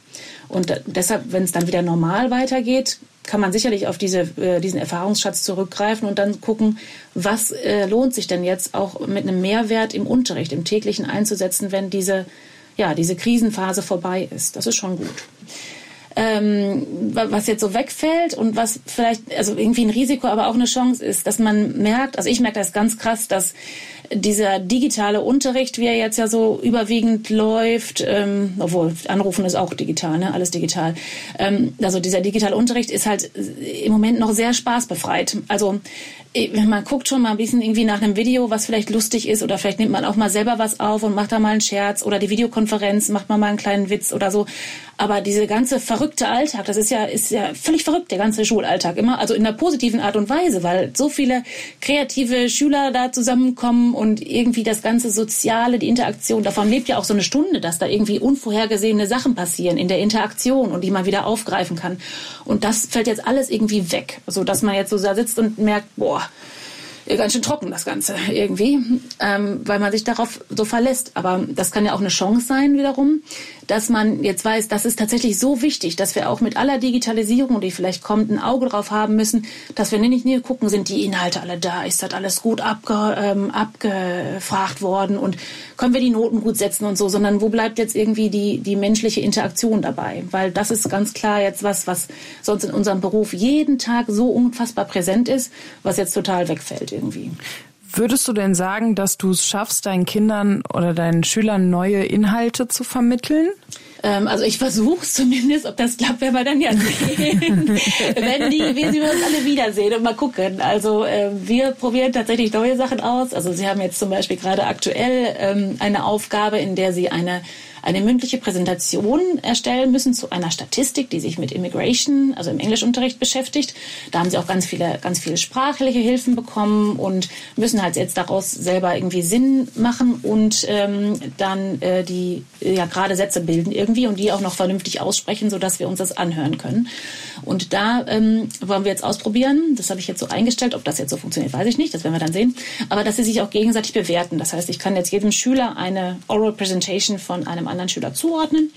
Und deshalb, wenn es dann wieder normal weitergeht, kann man sicherlich auf diese, äh, diesen Erfahrungsschatz zurückgreifen und dann gucken, was äh, lohnt sich denn jetzt auch mit einem Mehrwert im Unterricht, im täglichen einzusetzen, wenn diese, ja, diese Krisenphase vorbei ist. Das ist schon gut. Ähm, was jetzt so wegfällt und was vielleicht, also irgendwie ein Risiko, aber auch eine Chance ist, dass man merkt, also ich merke das ganz krass, dass dieser digitale Unterricht, wie er jetzt ja so überwiegend läuft, ähm, obwohl Anrufen ist auch digital, ne? alles digital. Ähm, also dieser digitale Unterricht ist halt im Moment noch sehr spaßbefreit. Also man guckt schon mal ein bisschen irgendwie nach einem Video, was vielleicht lustig ist oder vielleicht nimmt man auch mal selber was auf und macht da mal einen Scherz oder die Videokonferenz macht man mal einen kleinen Witz oder so. Aber diese ganze verrückte Alltag, das ist ja, ist ja völlig verrückt, der ganze Schulalltag immer. Also in einer positiven Art und Weise, weil so viele kreative Schüler da zusammenkommen und irgendwie das ganze Soziale, die Interaktion, davon lebt ja auch so eine Stunde, dass da irgendwie unvorhergesehene Sachen passieren in der Interaktion und die man wieder aufgreifen kann. Und das fällt jetzt alles irgendwie weg, so dass man jetzt so da sitzt und merkt, boah, ganz schön trocken, das Ganze irgendwie, ähm, weil man sich darauf so verlässt. Aber das kann ja auch eine Chance sein wiederum, dass man jetzt weiß, das ist tatsächlich so wichtig, dass wir auch mit aller Digitalisierung, die vielleicht kommt, ein Auge drauf haben müssen, dass wir nicht nur gucken, sind die Inhalte alle da, ist das alles gut abge, ähm, abgefragt worden und können wir die Noten gut setzen und so, sondern wo bleibt jetzt irgendwie die, die menschliche Interaktion dabei? Weil das ist ganz klar jetzt was, was sonst in unserem Beruf jeden Tag so unfassbar präsent ist, was jetzt total wegfällt irgendwie. Würdest du denn sagen, dass du es schaffst, deinen Kindern oder deinen Schülern neue Inhalte zu vermitteln? Ähm, also ich versuche es zumindest, ob das klappt, werden wir dann ja sehen. Wenn die, wir sie uns alle wiedersehen und mal gucken. Also äh, wir probieren tatsächlich neue Sachen aus. Also Sie haben jetzt zum Beispiel gerade aktuell ähm, eine Aufgabe, in der Sie eine eine mündliche Präsentation erstellen müssen zu einer Statistik, die sich mit Immigration, also im Englischunterricht beschäftigt. Da haben sie auch ganz viele, ganz viele sprachliche Hilfen bekommen und müssen halt jetzt daraus selber irgendwie Sinn machen und ähm, dann äh, die ja gerade Sätze bilden irgendwie und die auch noch vernünftig aussprechen, so dass wir uns das anhören können. Und da ähm, wollen wir jetzt ausprobieren. Das habe ich jetzt so eingestellt. Ob das jetzt so funktioniert, weiß ich nicht. Das werden wir dann sehen. Aber dass sie sich auch gegenseitig bewerten. Das heißt, ich kann jetzt jedem Schüler eine Oral Presentation von einem anderen Schüler zuordnen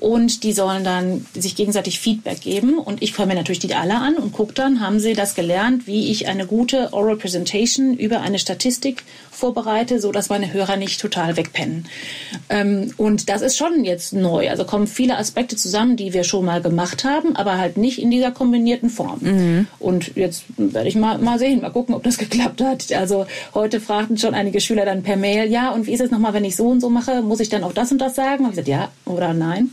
und die sollen dann sich gegenseitig Feedback geben und ich höre mir natürlich die alle an und gucke dann, haben sie das gelernt, wie ich eine gute Oral Presentation über eine Statistik vorbereite, so dass meine Hörer nicht total wegpennen. Ähm, und das ist schon jetzt neu. Also kommen viele Aspekte zusammen, die wir schon mal gemacht haben, aber halt nicht in dieser kombinierten Form. Mhm. Und jetzt werde ich mal, mal sehen, mal gucken, ob das geklappt hat. Also heute fragten schon einige Schüler dann per Mail, ja, und wie ist es nochmal, wenn ich so und so mache, muss ich dann auch das und das sagen? Habe ich gesagt, ja oder nein.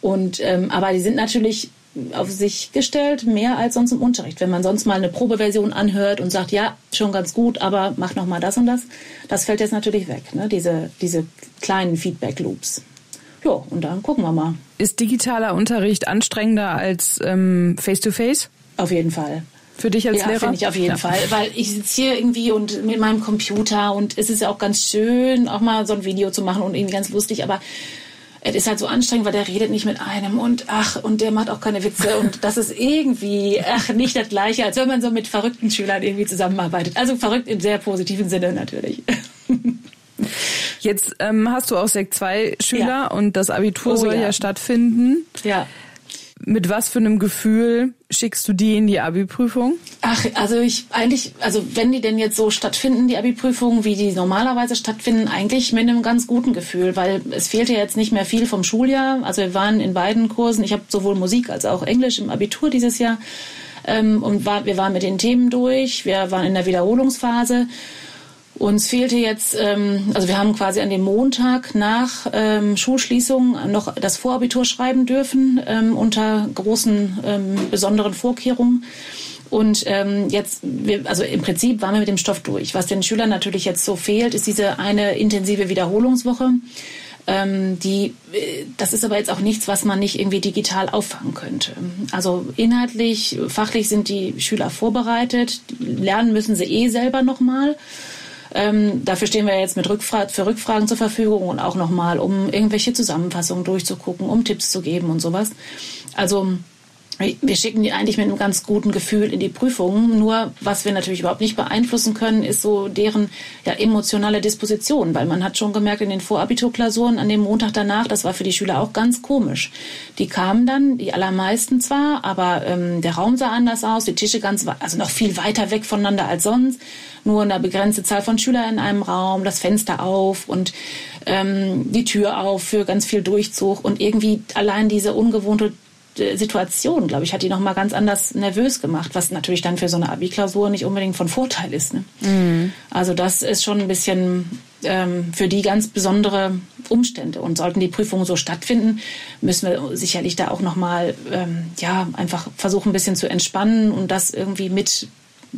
Und ähm, aber die sind natürlich auf sich gestellt, mehr als sonst im Unterricht. Wenn man sonst mal eine Probeversion anhört und sagt, ja, schon ganz gut, aber mach noch mal das und das, das fällt jetzt natürlich weg, ne? diese, diese kleinen Feedback-Loops. Ja, und dann gucken wir mal. Ist digitaler Unterricht anstrengender als ähm, Face-to-Face? -face? Auf jeden Fall. Für dich als ja, Lehrer? finde ich auf jeden ja. Fall. Weil ich sitze hier irgendwie und mit meinem Computer und es ist ja auch ganz schön, auch mal so ein Video zu machen und irgendwie ganz lustig, aber es ist halt so anstrengend, weil der redet nicht mit einem und ach, und der macht auch keine Witze und das ist irgendwie ach, nicht das Gleiche, als wenn man so mit verrückten Schülern irgendwie zusammenarbeitet. Also verrückt im sehr positiven Sinne natürlich. Jetzt ähm, hast du auch Sekt 2 Schüler ja. und das Abitur oh, soll ja. ja stattfinden. Ja. Mit was für einem Gefühl schickst du die in die Abi-Prüfung? Ach, also ich eigentlich, also wenn die denn jetzt so stattfinden, die Abi-Prüfungen, wie die normalerweise stattfinden, eigentlich mit einem ganz guten Gefühl, weil es fehlte jetzt nicht mehr viel vom Schuljahr. Also wir waren in beiden Kursen, ich habe sowohl Musik als auch Englisch im Abitur dieses Jahr ähm, und war, wir waren mit den Themen durch, wir waren in der Wiederholungsphase. Uns fehlte jetzt, ähm, also wir haben quasi an dem Montag nach ähm, Schulschließung noch das Vorabitur schreiben dürfen ähm, unter großen ähm, besonderen Vorkehrungen. Und ähm, jetzt, wir, also im Prinzip waren wir mit dem Stoff durch. Was den Schülern natürlich jetzt so fehlt, ist diese eine intensive Wiederholungswoche. Ähm, die, äh, das ist aber jetzt auch nichts, was man nicht irgendwie digital auffangen könnte. Also inhaltlich, fachlich sind die Schüler vorbereitet. Lernen müssen sie eh selber nochmal. Ähm, dafür stehen wir jetzt mit Rückfra für Rückfragen zur Verfügung und auch nochmal, um irgendwelche Zusammenfassungen durchzugucken, um Tipps zu geben und sowas. Also wir schicken die eigentlich mit einem ganz guten Gefühl in die Prüfungen. Nur was wir natürlich überhaupt nicht beeinflussen können, ist so deren ja, emotionale Disposition, weil man hat schon gemerkt in den Vorabiturklausuren an dem Montag danach, das war für die Schüler auch ganz komisch. Die kamen dann, die allermeisten zwar, aber ähm, der Raum sah anders aus, die Tische ganz, also noch viel weiter weg voneinander als sonst. Nur eine begrenzte Zahl von Schülern in einem Raum, das Fenster auf und ähm, die Tür auf für ganz viel Durchzug und irgendwie allein diese ungewohnte Situation, glaube ich, hat die noch mal ganz anders nervös gemacht, was natürlich dann für so eine Abi-Klausur nicht unbedingt von Vorteil ist. Ne? Mhm. Also das ist schon ein bisschen ähm, für die ganz besondere Umstände. Und sollten die Prüfungen so stattfinden, müssen wir sicherlich da auch noch mal ähm, ja einfach versuchen, ein bisschen zu entspannen und das irgendwie mit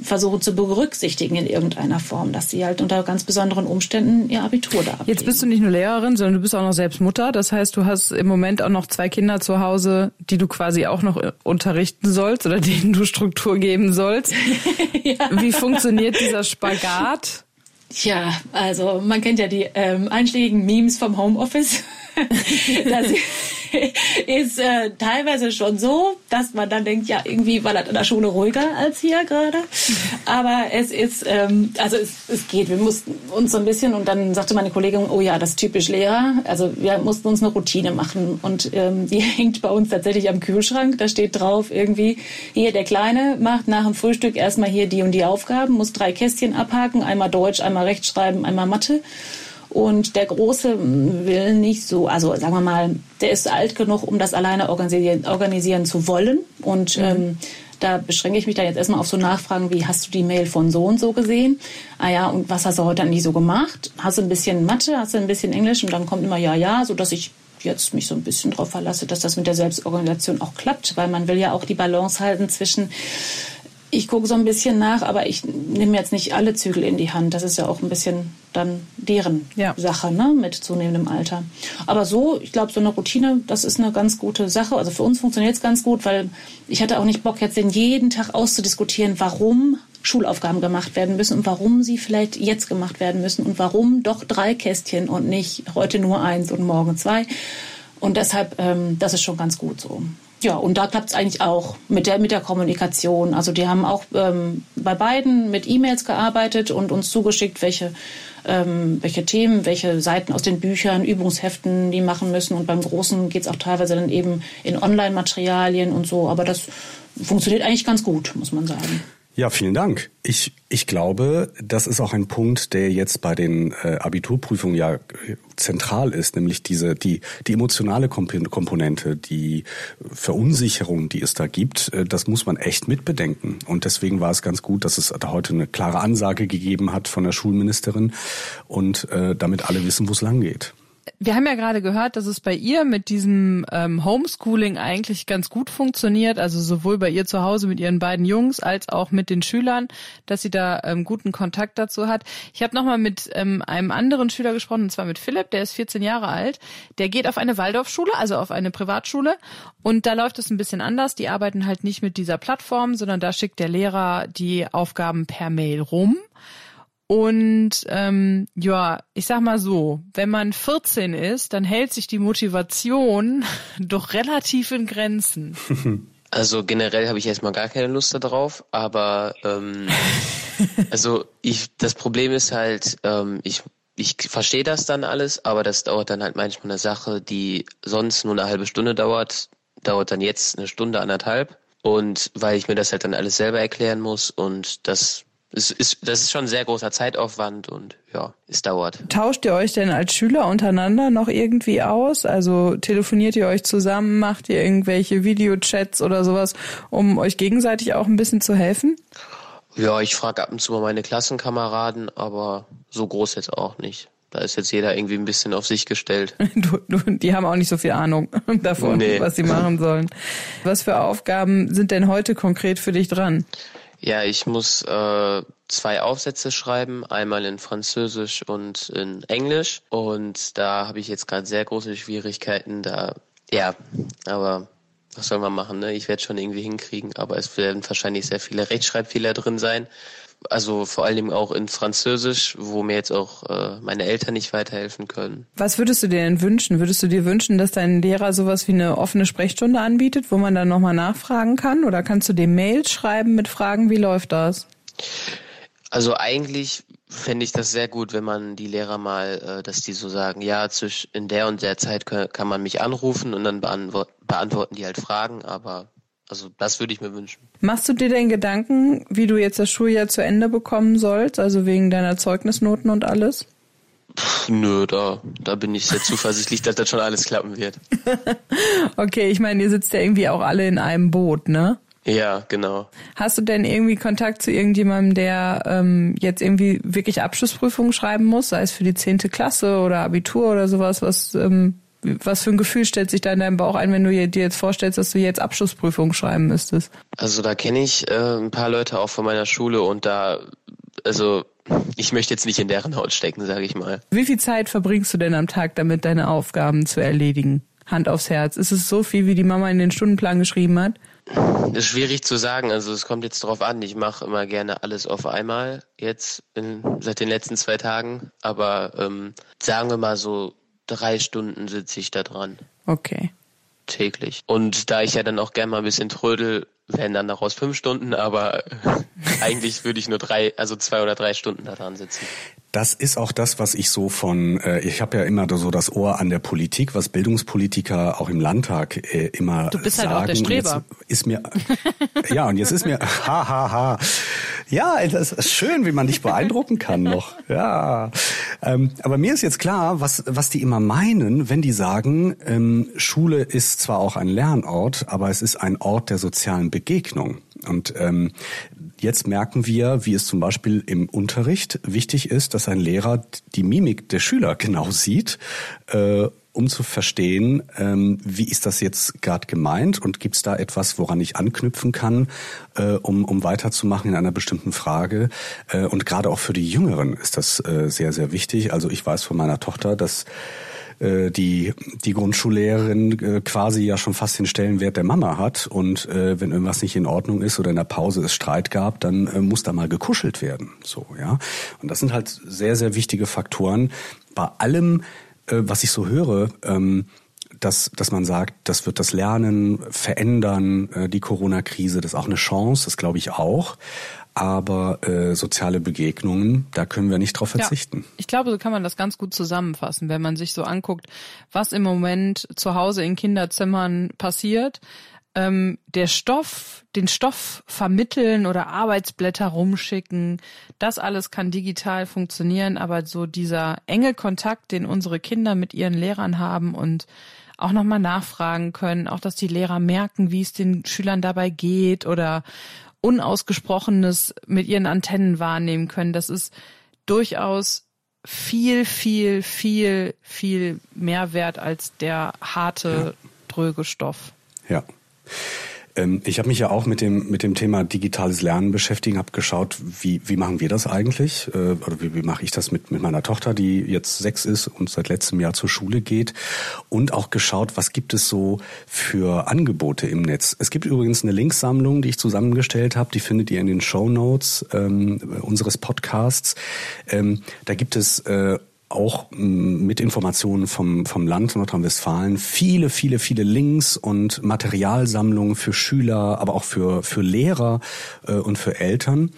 versuchen zu berücksichtigen in irgendeiner Form, dass sie halt unter ganz besonderen Umständen ihr Abitur da ablegen. Jetzt bist du nicht nur Lehrerin, sondern du bist auch noch selbst Mutter. Das heißt, du hast im Moment auch noch zwei Kinder zu Hause, die du quasi auch noch äh, unterrichten sollst oder denen du Struktur geben sollst. ja. Wie funktioniert dieser Spagat? Tja, also man kennt ja die ähm, einschlägigen Memes vom Homeoffice. ist äh, teilweise schon so, dass man dann denkt, ja, irgendwie war das in der Schule ruhiger als hier gerade. Aber es ist, ähm, also es, es geht. Wir mussten uns so ein bisschen und dann sagte meine Kollegin, oh ja, das ist typisch Lehrer. Also wir mussten uns eine Routine machen und ähm, die hängt bei uns tatsächlich am Kühlschrank. Da steht drauf irgendwie, hier der Kleine macht nach dem Frühstück erstmal hier die und die Aufgaben, muss drei Kästchen abhaken, einmal Deutsch, einmal Rechtschreiben, einmal Mathe. Und der Große will nicht so, also sagen wir mal, der ist alt genug, um das alleine organisieren, organisieren zu wollen. Und mhm. ähm, da beschränke ich mich dann jetzt erstmal auf so Nachfragen wie, hast du die Mail von so und so gesehen? Ah ja, und was hast du heute eigentlich so gemacht? Hast du ein bisschen Mathe, hast du ein bisschen Englisch? Und dann kommt immer ja, ja, so dass ich jetzt mich so ein bisschen darauf verlasse, dass das mit der Selbstorganisation auch klappt, weil man will ja auch die Balance halten zwischen ich gucke so ein bisschen nach, aber ich nehme jetzt nicht alle Zügel in die Hand. Das ist ja auch ein bisschen dann deren ja. Sache, ne, mit zunehmendem Alter. Aber so, ich glaube, so eine Routine, das ist eine ganz gute Sache. Also für uns funktioniert es ganz gut, weil ich hatte auch nicht Bock, jetzt den jeden Tag auszudiskutieren, warum Schulaufgaben gemacht werden müssen und warum sie vielleicht jetzt gemacht werden müssen und warum doch drei Kästchen und nicht heute nur eins und morgen zwei. Und deshalb, ähm, das ist schon ganz gut so. Ja, und da klappt es eigentlich auch mit der, mit der Kommunikation. Also die haben auch ähm, bei beiden mit E-Mails gearbeitet und uns zugeschickt, welche, ähm, welche Themen, welche Seiten aus den Büchern, Übungsheften die machen müssen. Und beim Großen geht es auch teilweise dann eben in Online-Materialien und so. Aber das funktioniert eigentlich ganz gut, muss man sagen. Ja, vielen Dank. Ich, ich glaube, das ist auch ein Punkt, der jetzt bei den äh, Abiturprüfungen ja äh, zentral ist, nämlich diese die die emotionale Komponente, die Verunsicherung, die es da gibt, äh, das muss man echt mitbedenken. Und deswegen war es ganz gut, dass es da heute eine klare Ansage gegeben hat von der Schulministerin und äh, damit alle wissen, wo es lang geht wir haben ja gerade gehört, dass es bei ihr mit diesem ähm, Homeschooling eigentlich ganz gut funktioniert, also sowohl bei ihr zu Hause mit ihren beiden Jungs als auch mit den Schülern, dass sie da ähm, guten Kontakt dazu hat. Ich habe nochmal mit ähm, einem anderen Schüler gesprochen, und zwar mit Philipp, der ist 14 Jahre alt. Der geht auf eine Waldorfschule, also auf eine Privatschule und da läuft es ein bisschen anders. Die arbeiten halt nicht mit dieser Plattform, sondern da schickt der Lehrer die Aufgaben per Mail rum. Und ähm, ja, ich sag mal so, wenn man 14 ist, dann hält sich die Motivation doch relativ in Grenzen. Also generell habe ich erstmal gar keine Lust darauf, aber ähm, also ich das Problem ist halt, ähm, ich ich verstehe das dann alles, aber das dauert dann halt manchmal eine Sache, die sonst nur eine halbe Stunde dauert, dauert dann jetzt eine Stunde, anderthalb. Und weil ich mir das halt dann alles selber erklären muss und das es ist, das ist schon ein sehr großer Zeitaufwand und ja, es dauert. Tauscht ihr euch denn als Schüler untereinander noch irgendwie aus? Also telefoniert ihr euch zusammen, macht ihr irgendwelche Videochats oder sowas, um euch gegenseitig auch ein bisschen zu helfen? Ja, ich frage ab und zu mal meine Klassenkameraden, aber so groß jetzt auch nicht. Da ist jetzt jeder irgendwie ein bisschen auf sich gestellt. Du, du, die haben auch nicht so viel Ahnung davon, nee. was sie machen sollen. Was für Aufgaben sind denn heute konkret für dich dran? Ja, ich muss äh, zwei Aufsätze schreiben, einmal in Französisch und in Englisch. Und da habe ich jetzt gerade sehr große Schwierigkeiten. Da, ja, aber was soll man machen? Ne? Ich werde schon irgendwie hinkriegen, aber es werden wahrscheinlich sehr viele Rechtschreibfehler drin sein also vor allem auch in Französisch, wo mir jetzt auch äh, meine Eltern nicht weiterhelfen können. Was würdest du dir denn wünschen? Würdest du dir wünschen, dass dein Lehrer sowas wie eine offene Sprechstunde anbietet, wo man dann nochmal nachfragen kann? Oder kannst du dem Mails schreiben mit Fragen? Wie läuft das? Also eigentlich fände ich das sehr gut, wenn man die Lehrer mal, äh, dass die so sagen, ja, in der und der Zeit kann man mich anrufen und dann beantworten die halt Fragen, aber also das würde ich mir wünschen. Machst du dir denn Gedanken, wie du jetzt das Schuljahr zu Ende bekommen sollst, also wegen deiner Zeugnisnoten und alles? Pff, nö, da, da bin ich sehr zuversichtlich, dass das schon alles klappen wird. okay, ich meine, ihr sitzt ja irgendwie auch alle in einem Boot, ne? Ja, genau. Hast du denn irgendwie Kontakt zu irgendjemandem, der ähm, jetzt irgendwie wirklich Abschlussprüfungen schreiben muss, sei es für die zehnte Klasse oder Abitur oder sowas, was ähm, was für ein Gefühl stellt sich da in deinem Bauch ein, wenn du dir jetzt vorstellst, dass du jetzt Abschlussprüfung schreiben müsstest? Also da kenne ich äh, ein paar Leute auch von meiner Schule und da, also ich möchte jetzt nicht in deren Haut stecken, sage ich mal. Wie viel Zeit verbringst du denn am Tag damit, deine Aufgaben zu erledigen? Hand aufs Herz. Ist es so viel, wie die Mama in den Stundenplan geschrieben hat? Das ist schwierig zu sagen. Also es kommt jetzt darauf an. Ich mache immer gerne alles auf einmal jetzt in, seit den letzten zwei Tagen. Aber ähm, sagen wir mal so drei Stunden sitze ich da dran. Okay. Täglich. Und da ich ja dann auch gerne mal ein bisschen trödel, werden dann daraus fünf Stunden, aber eigentlich würde ich nur drei, also zwei oder drei Stunden da dran sitzen. Das ist auch das, was ich so von, äh, ich habe ja immer so das Ohr an der Politik, was Bildungspolitiker auch im Landtag äh, immer Du bist sagen. halt auch der Streber. Ist mir, ja, und jetzt ist mir, ha, ha, ha. Ja, das ist schön, wie man dich beeindrucken kann noch. Ja. Ähm, aber mir ist jetzt klar, was, was die immer meinen, wenn die sagen, ähm, Schule ist zwar auch ein Lernort, aber es ist ein Ort der sozialen Begegnung. Und ähm, jetzt merken wir, wie es zum Beispiel im Unterricht wichtig ist, dass ein Lehrer die Mimik der Schüler genau sieht, äh, um zu verstehen, ähm, wie ist das jetzt gerade gemeint und gibt es da etwas, woran ich anknüpfen kann, äh, um, um weiterzumachen in einer bestimmten Frage. Äh, und gerade auch für die Jüngeren ist das äh, sehr, sehr wichtig. Also ich weiß von meiner Tochter, dass äh, die, die Grundschullehrerin äh, quasi ja schon fast den Stellenwert der Mama hat. Und äh, wenn irgendwas nicht in Ordnung ist oder in der Pause es Streit gab, dann äh, muss da mal gekuschelt werden. So, ja. Und das sind halt sehr, sehr wichtige Faktoren. Bei allem, äh, was ich so höre, ähm, dass, dass man sagt, das wird das Lernen verändern, äh, die Corona-Krise, das ist auch eine Chance, das glaube ich auch. Aber äh, soziale Begegnungen, da können wir nicht drauf verzichten. Ja, ich glaube, so kann man das ganz gut zusammenfassen, wenn man sich so anguckt, was im Moment zu Hause in Kinderzimmern passiert ähm, der Stoff, den Stoff vermitteln oder Arbeitsblätter rumschicken, das alles kann digital funktionieren, aber so dieser enge Kontakt, den unsere Kinder mit ihren Lehrern haben und auch nochmal nachfragen können, auch dass die Lehrer merken, wie es den Schülern dabei geht oder Unausgesprochenes mit ihren Antennen wahrnehmen können, das ist durchaus viel, viel, viel, viel mehr wert als der harte, ja. dröge Stoff. Ja. Ähm, ich habe mich ja auch mit dem mit dem Thema digitales Lernen beschäftigt, habe geschaut, wie wie machen wir das eigentlich äh, oder wie, wie mache ich das mit mit meiner Tochter, die jetzt sechs ist und seit letztem Jahr zur Schule geht und auch geschaut, was gibt es so für Angebote im Netz. Es gibt übrigens eine Linksammlung, die ich zusammengestellt habe, die findet ihr in den Show Notes ähm, unseres Podcasts. Ähm, da gibt es äh, auch mit Informationen vom, vom Land Nordrhein-Westfalen viele, viele, viele Links und Materialsammlungen für Schüler, aber auch für, für Lehrer äh, und für Eltern.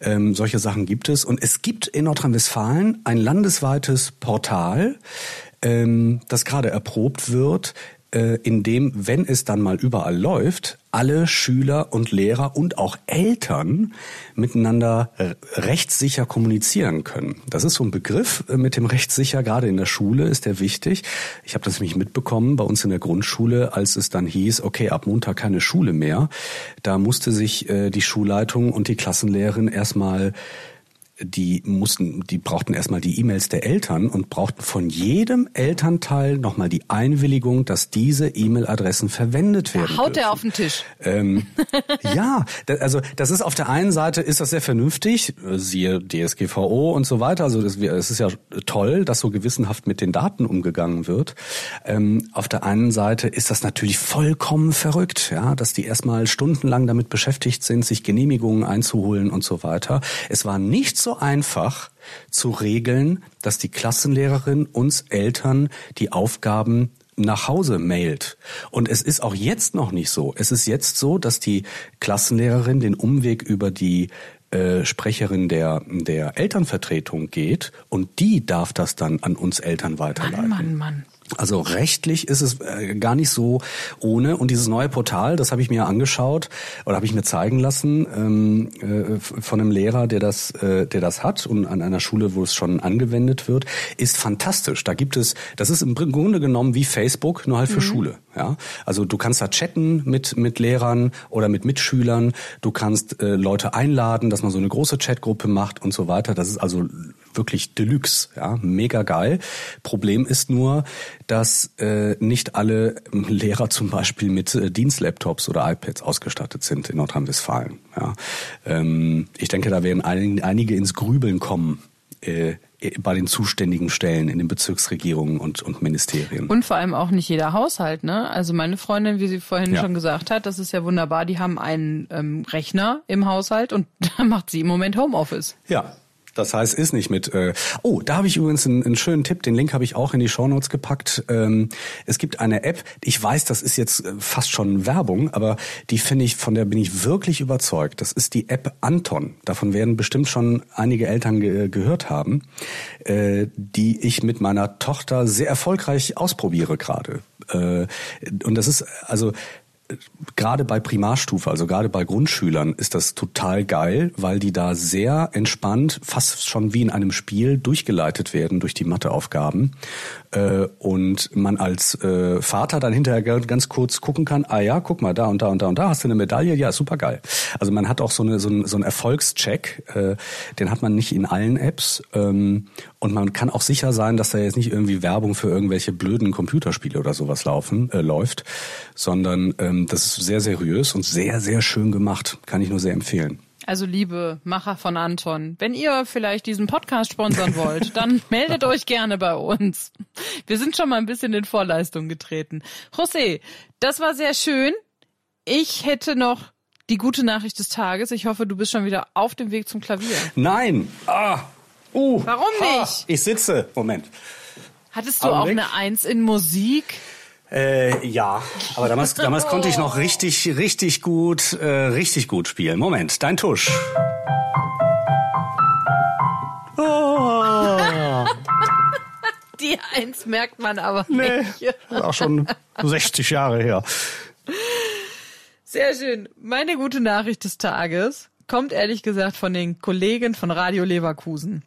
Ähm, solche Sachen gibt es. Und es gibt in Nordrhein-Westfalen ein landesweites Portal, ähm, das gerade erprobt wird, äh, in dem, wenn es dann mal überall läuft, alle Schüler und Lehrer und auch Eltern miteinander rechtssicher kommunizieren können. Das ist so ein Begriff äh, mit dem rechtssicher, gerade in der Schule ist der wichtig. Ich habe das nämlich mitbekommen bei uns in der Grundschule, als es dann hieß, okay, ab Montag keine Schule mehr. Da musste sich äh, die Schulleitung und die Klassenlehrerin erstmal die mussten, die brauchten erstmal die E-Mails der Eltern und brauchten von jedem Elternteil nochmal die Einwilligung, dass diese E-Mail-Adressen verwendet werden. Da haut dürfen. er auf den Tisch. Ähm, ja, also das ist auf der einen Seite ist das sehr vernünftig, siehe DSGVO und so weiter. Also es ist ja toll, dass so gewissenhaft mit den Daten umgegangen wird. Ähm, auf der einen Seite ist das natürlich vollkommen verrückt, ja, dass die erstmal stundenlang damit beschäftigt sind, sich Genehmigungen einzuholen und so weiter. Es war nicht so so einfach zu regeln, dass die Klassenlehrerin uns Eltern die Aufgaben nach Hause mailt. Und es ist auch jetzt noch nicht so. Es ist jetzt so, dass die Klassenlehrerin den Umweg über die äh, Sprecherin der, der Elternvertretung geht und die darf das dann an uns Eltern weiterleiten. Mann, Mann, Mann. Also rechtlich ist es äh, gar nicht so ohne. Und dieses neue Portal, das habe ich mir angeschaut oder habe ich mir zeigen lassen ähm, äh, von einem Lehrer, der das, äh, der das hat und an einer Schule, wo es schon angewendet wird, ist fantastisch. Da gibt es, das ist im Grunde genommen wie Facebook, nur halt für mhm. Schule. Ja, also du kannst da chatten mit mit Lehrern oder mit Mitschülern. Du kannst äh, Leute einladen, dass man so eine große Chatgruppe macht und so weiter. Das ist also wirklich Deluxe, ja, mega geil. Problem ist nur, dass äh, nicht alle Lehrer zum Beispiel mit äh, Dienstlaptops oder iPads ausgestattet sind in Nordrhein-Westfalen. Ja. Ähm, ich denke, da werden ein, einige ins Grübeln kommen. Äh, bei den zuständigen Stellen in den Bezirksregierungen und, und Ministerien. Und vor allem auch nicht jeder Haushalt, ne? Also meine Freundin, wie sie vorhin ja. schon gesagt hat, das ist ja wunderbar, die haben einen ähm, Rechner im Haushalt und da macht sie im Moment Homeoffice. Ja, das heißt, ist nicht mit. Äh oh, da habe ich übrigens einen, einen, schönen Tipp. Den Link habe ich auch in die Shownotes gepackt. Ähm, es gibt eine App. Ich weiß, das ist jetzt äh, fast schon Werbung, aber die finde ich, von der bin ich wirklich überzeugt. Das ist die App Anton. Davon werden bestimmt schon einige Eltern ge gehört haben, äh, die ich mit meiner Tochter sehr erfolgreich ausprobiere gerade. Äh, und das ist also gerade bei Primarstufe, also gerade bei Grundschülern, ist das total geil, weil die da sehr entspannt, fast schon wie in einem Spiel, durchgeleitet werden durch die Matheaufgaben. Äh, und man als äh, Vater dann hinterher ganz kurz gucken kann, ah ja, guck mal, da und da und da und da hast du eine Medaille, ja, super geil. Also man hat auch so, eine, so, ein, so einen Erfolgscheck, äh, den hat man nicht in allen Apps. Ähm, und man kann auch sicher sein, dass da jetzt nicht irgendwie Werbung für irgendwelche blöden Computerspiele oder sowas laufen, äh, läuft, sondern ähm, das ist sehr seriös und sehr, sehr schön gemacht. Kann ich nur sehr empfehlen. Also liebe Macher von Anton, wenn ihr vielleicht diesen Podcast sponsern wollt, dann meldet euch gerne bei uns. Wir sind schon mal ein bisschen in Vorleistung getreten. José, das war sehr schön. Ich hätte noch die gute Nachricht des Tages. Ich hoffe, du bist schon wieder auf dem Weg zum Klavier. Nein. Ah. Uh. Warum nicht? Ah. Ich sitze. Moment. Hattest du Augenblick. auch eine Eins in Musik? Äh, ja, aber damals, damals konnte ich noch richtig, richtig gut, äh, richtig gut spielen. Moment, dein Tusch. Oh. Die Eins merkt man aber Nee, nicht. auch schon 60 Jahre her. Sehr schön. Meine gute Nachricht des Tages kommt ehrlich gesagt von den Kollegen von Radio Leverkusen.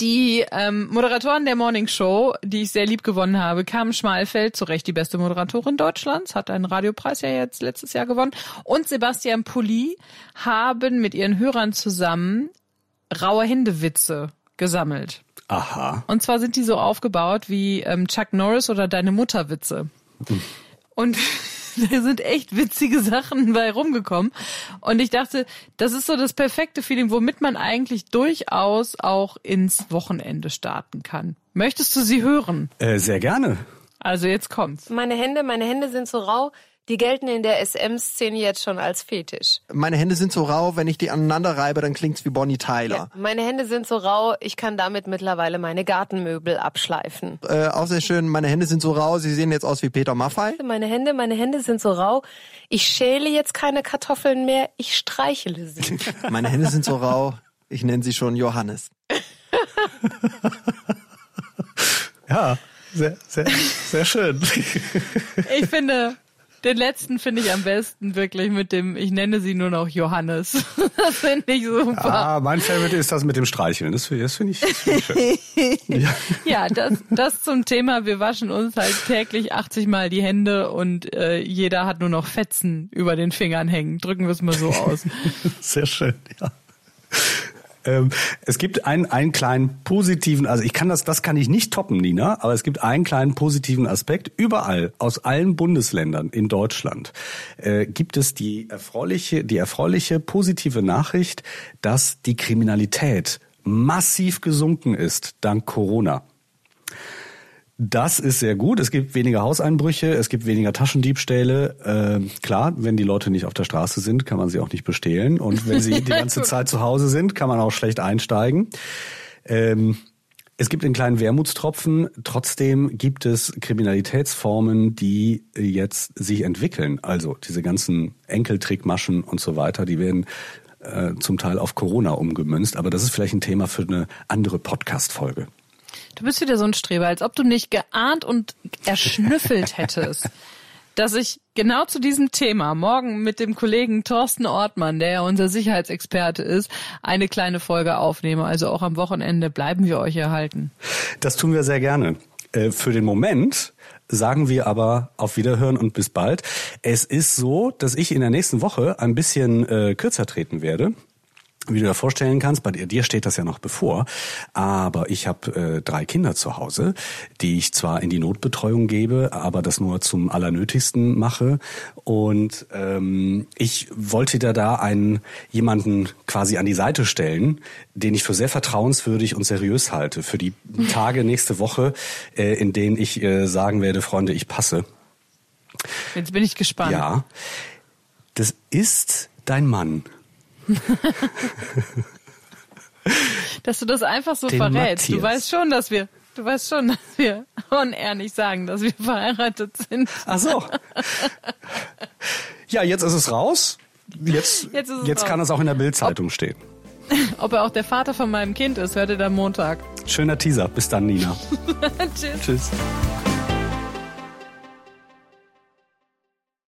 Die ähm, Moderatoren der Morning Show, die ich sehr lieb gewonnen habe, Carmen Schmalfeld, zu Recht die beste Moderatorin Deutschlands, hat einen Radiopreis ja jetzt letztes Jahr gewonnen, und Sebastian Pulli haben mit ihren Hörern zusammen raue Hindewitze gesammelt. Aha. Und zwar sind die so aufgebaut wie ähm, Chuck Norris oder Deine Mutterwitze. Und da sind echt witzige Sachen bei rumgekommen. Und ich dachte, das ist so das perfekte Feeling, womit man eigentlich durchaus auch ins Wochenende starten kann. Möchtest du sie hören? Äh, sehr gerne. Also jetzt kommt's. Meine Hände, meine Hände sind so rau, die gelten in der SM-Szene jetzt schon als Fetisch. Meine Hände sind so rau, wenn ich die aneinander reibe, dann klingt's wie Bonnie Tyler. Meine Hände sind so rau, ich kann damit mittlerweile meine Gartenmöbel abschleifen. Äh, auch sehr schön, meine Hände sind so rau, sie sehen jetzt aus wie Peter Maffei. Meine Hände, meine Hände sind so rau, ich schäle jetzt keine Kartoffeln mehr, ich streichele sie. Meine Hände sind so rau, ich nenne sie schon Johannes. Ja, sehr, sehr, sehr schön. Ich finde, den letzten finde ich am besten wirklich mit dem, ich nenne sie nur noch Johannes. Das finde ich super. Ah, mein Favorite ist das mit dem Streicheln. Das, das finde ich, das find ich schön. Ja. Ja, das, das zum Thema, wir waschen uns halt täglich 80 Mal die Hände und äh, jeder hat nur noch Fetzen über den Fingern hängen. Drücken wir es mal so aus. Sehr schön, ja. Ähm, es gibt einen, einen kleinen positiven, also ich kann das, das kann ich nicht toppen, Nina, aber es gibt einen kleinen positiven Aspekt. Überall, aus allen Bundesländern in Deutschland, äh, gibt es die erfreuliche, die erfreuliche positive Nachricht, dass die Kriminalität massiv gesunken ist dank Corona. Das ist sehr gut. Es gibt weniger Hauseinbrüche, es gibt weniger Taschendiebstähle. Ähm, klar, wenn die Leute nicht auf der Straße sind, kann man sie auch nicht bestehlen. Und wenn sie die ganze Zeit zu Hause sind, kann man auch schlecht einsteigen. Ähm, es gibt einen kleinen Wermutstropfen. Trotzdem gibt es Kriminalitätsformen, die jetzt sich entwickeln. Also diese ganzen Enkeltrickmaschen und so weiter, die werden äh, zum Teil auf Corona umgemünzt. Aber das ist vielleicht ein Thema für eine andere Podcast-Folge. Du bist wieder so ein Streber, als ob du nicht geahnt und erschnüffelt hättest, dass ich genau zu diesem Thema morgen mit dem Kollegen Thorsten Ortmann, der ja unser Sicherheitsexperte ist, eine kleine Folge aufnehme. Also auch am Wochenende bleiben wir euch erhalten. Das tun wir sehr gerne. Äh, Für den Moment sagen wir aber auf Wiederhören und bis bald. Es ist so, dass ich in der nächsten Woche ein bisschen äh, kürzer treten werde. Wie du dir vorstellen kannst, bei dir, steht das ja noch bevor, aber ich habe äh, drei Kinder zu Hause, die ich zwar in die Notbetreuung gebe, aber das nur zum Allernötigsten mache. Und ähm, ich wollte da da einen jemanden quasi an die Seite stellen, den ich für sehr vertrauenswürdig und seriös halte für die Tage nächste Woche, äh, in denen ich äh, sagen werde, Freunde, ich passe. Jetzt bin ich gespannt. Ja, das ist dein Mann. Dass du das einfach so Den verrätst. Du Matthias. weißt schon, dass wir, du weißt schon, dass wir on air nicht sagen, dass wir verheiratet sind. Ach so. Ja, jetzt ist es raus. Jetzt, Jetzt es jetzt raus. kann es auch in der Bildzeitung stehen. Ob er auch der Vater von meinem Kind ist, hört ihr dann Montag. Schöner Teaser. Bis dann, Nina. Tschüss. Tschüss.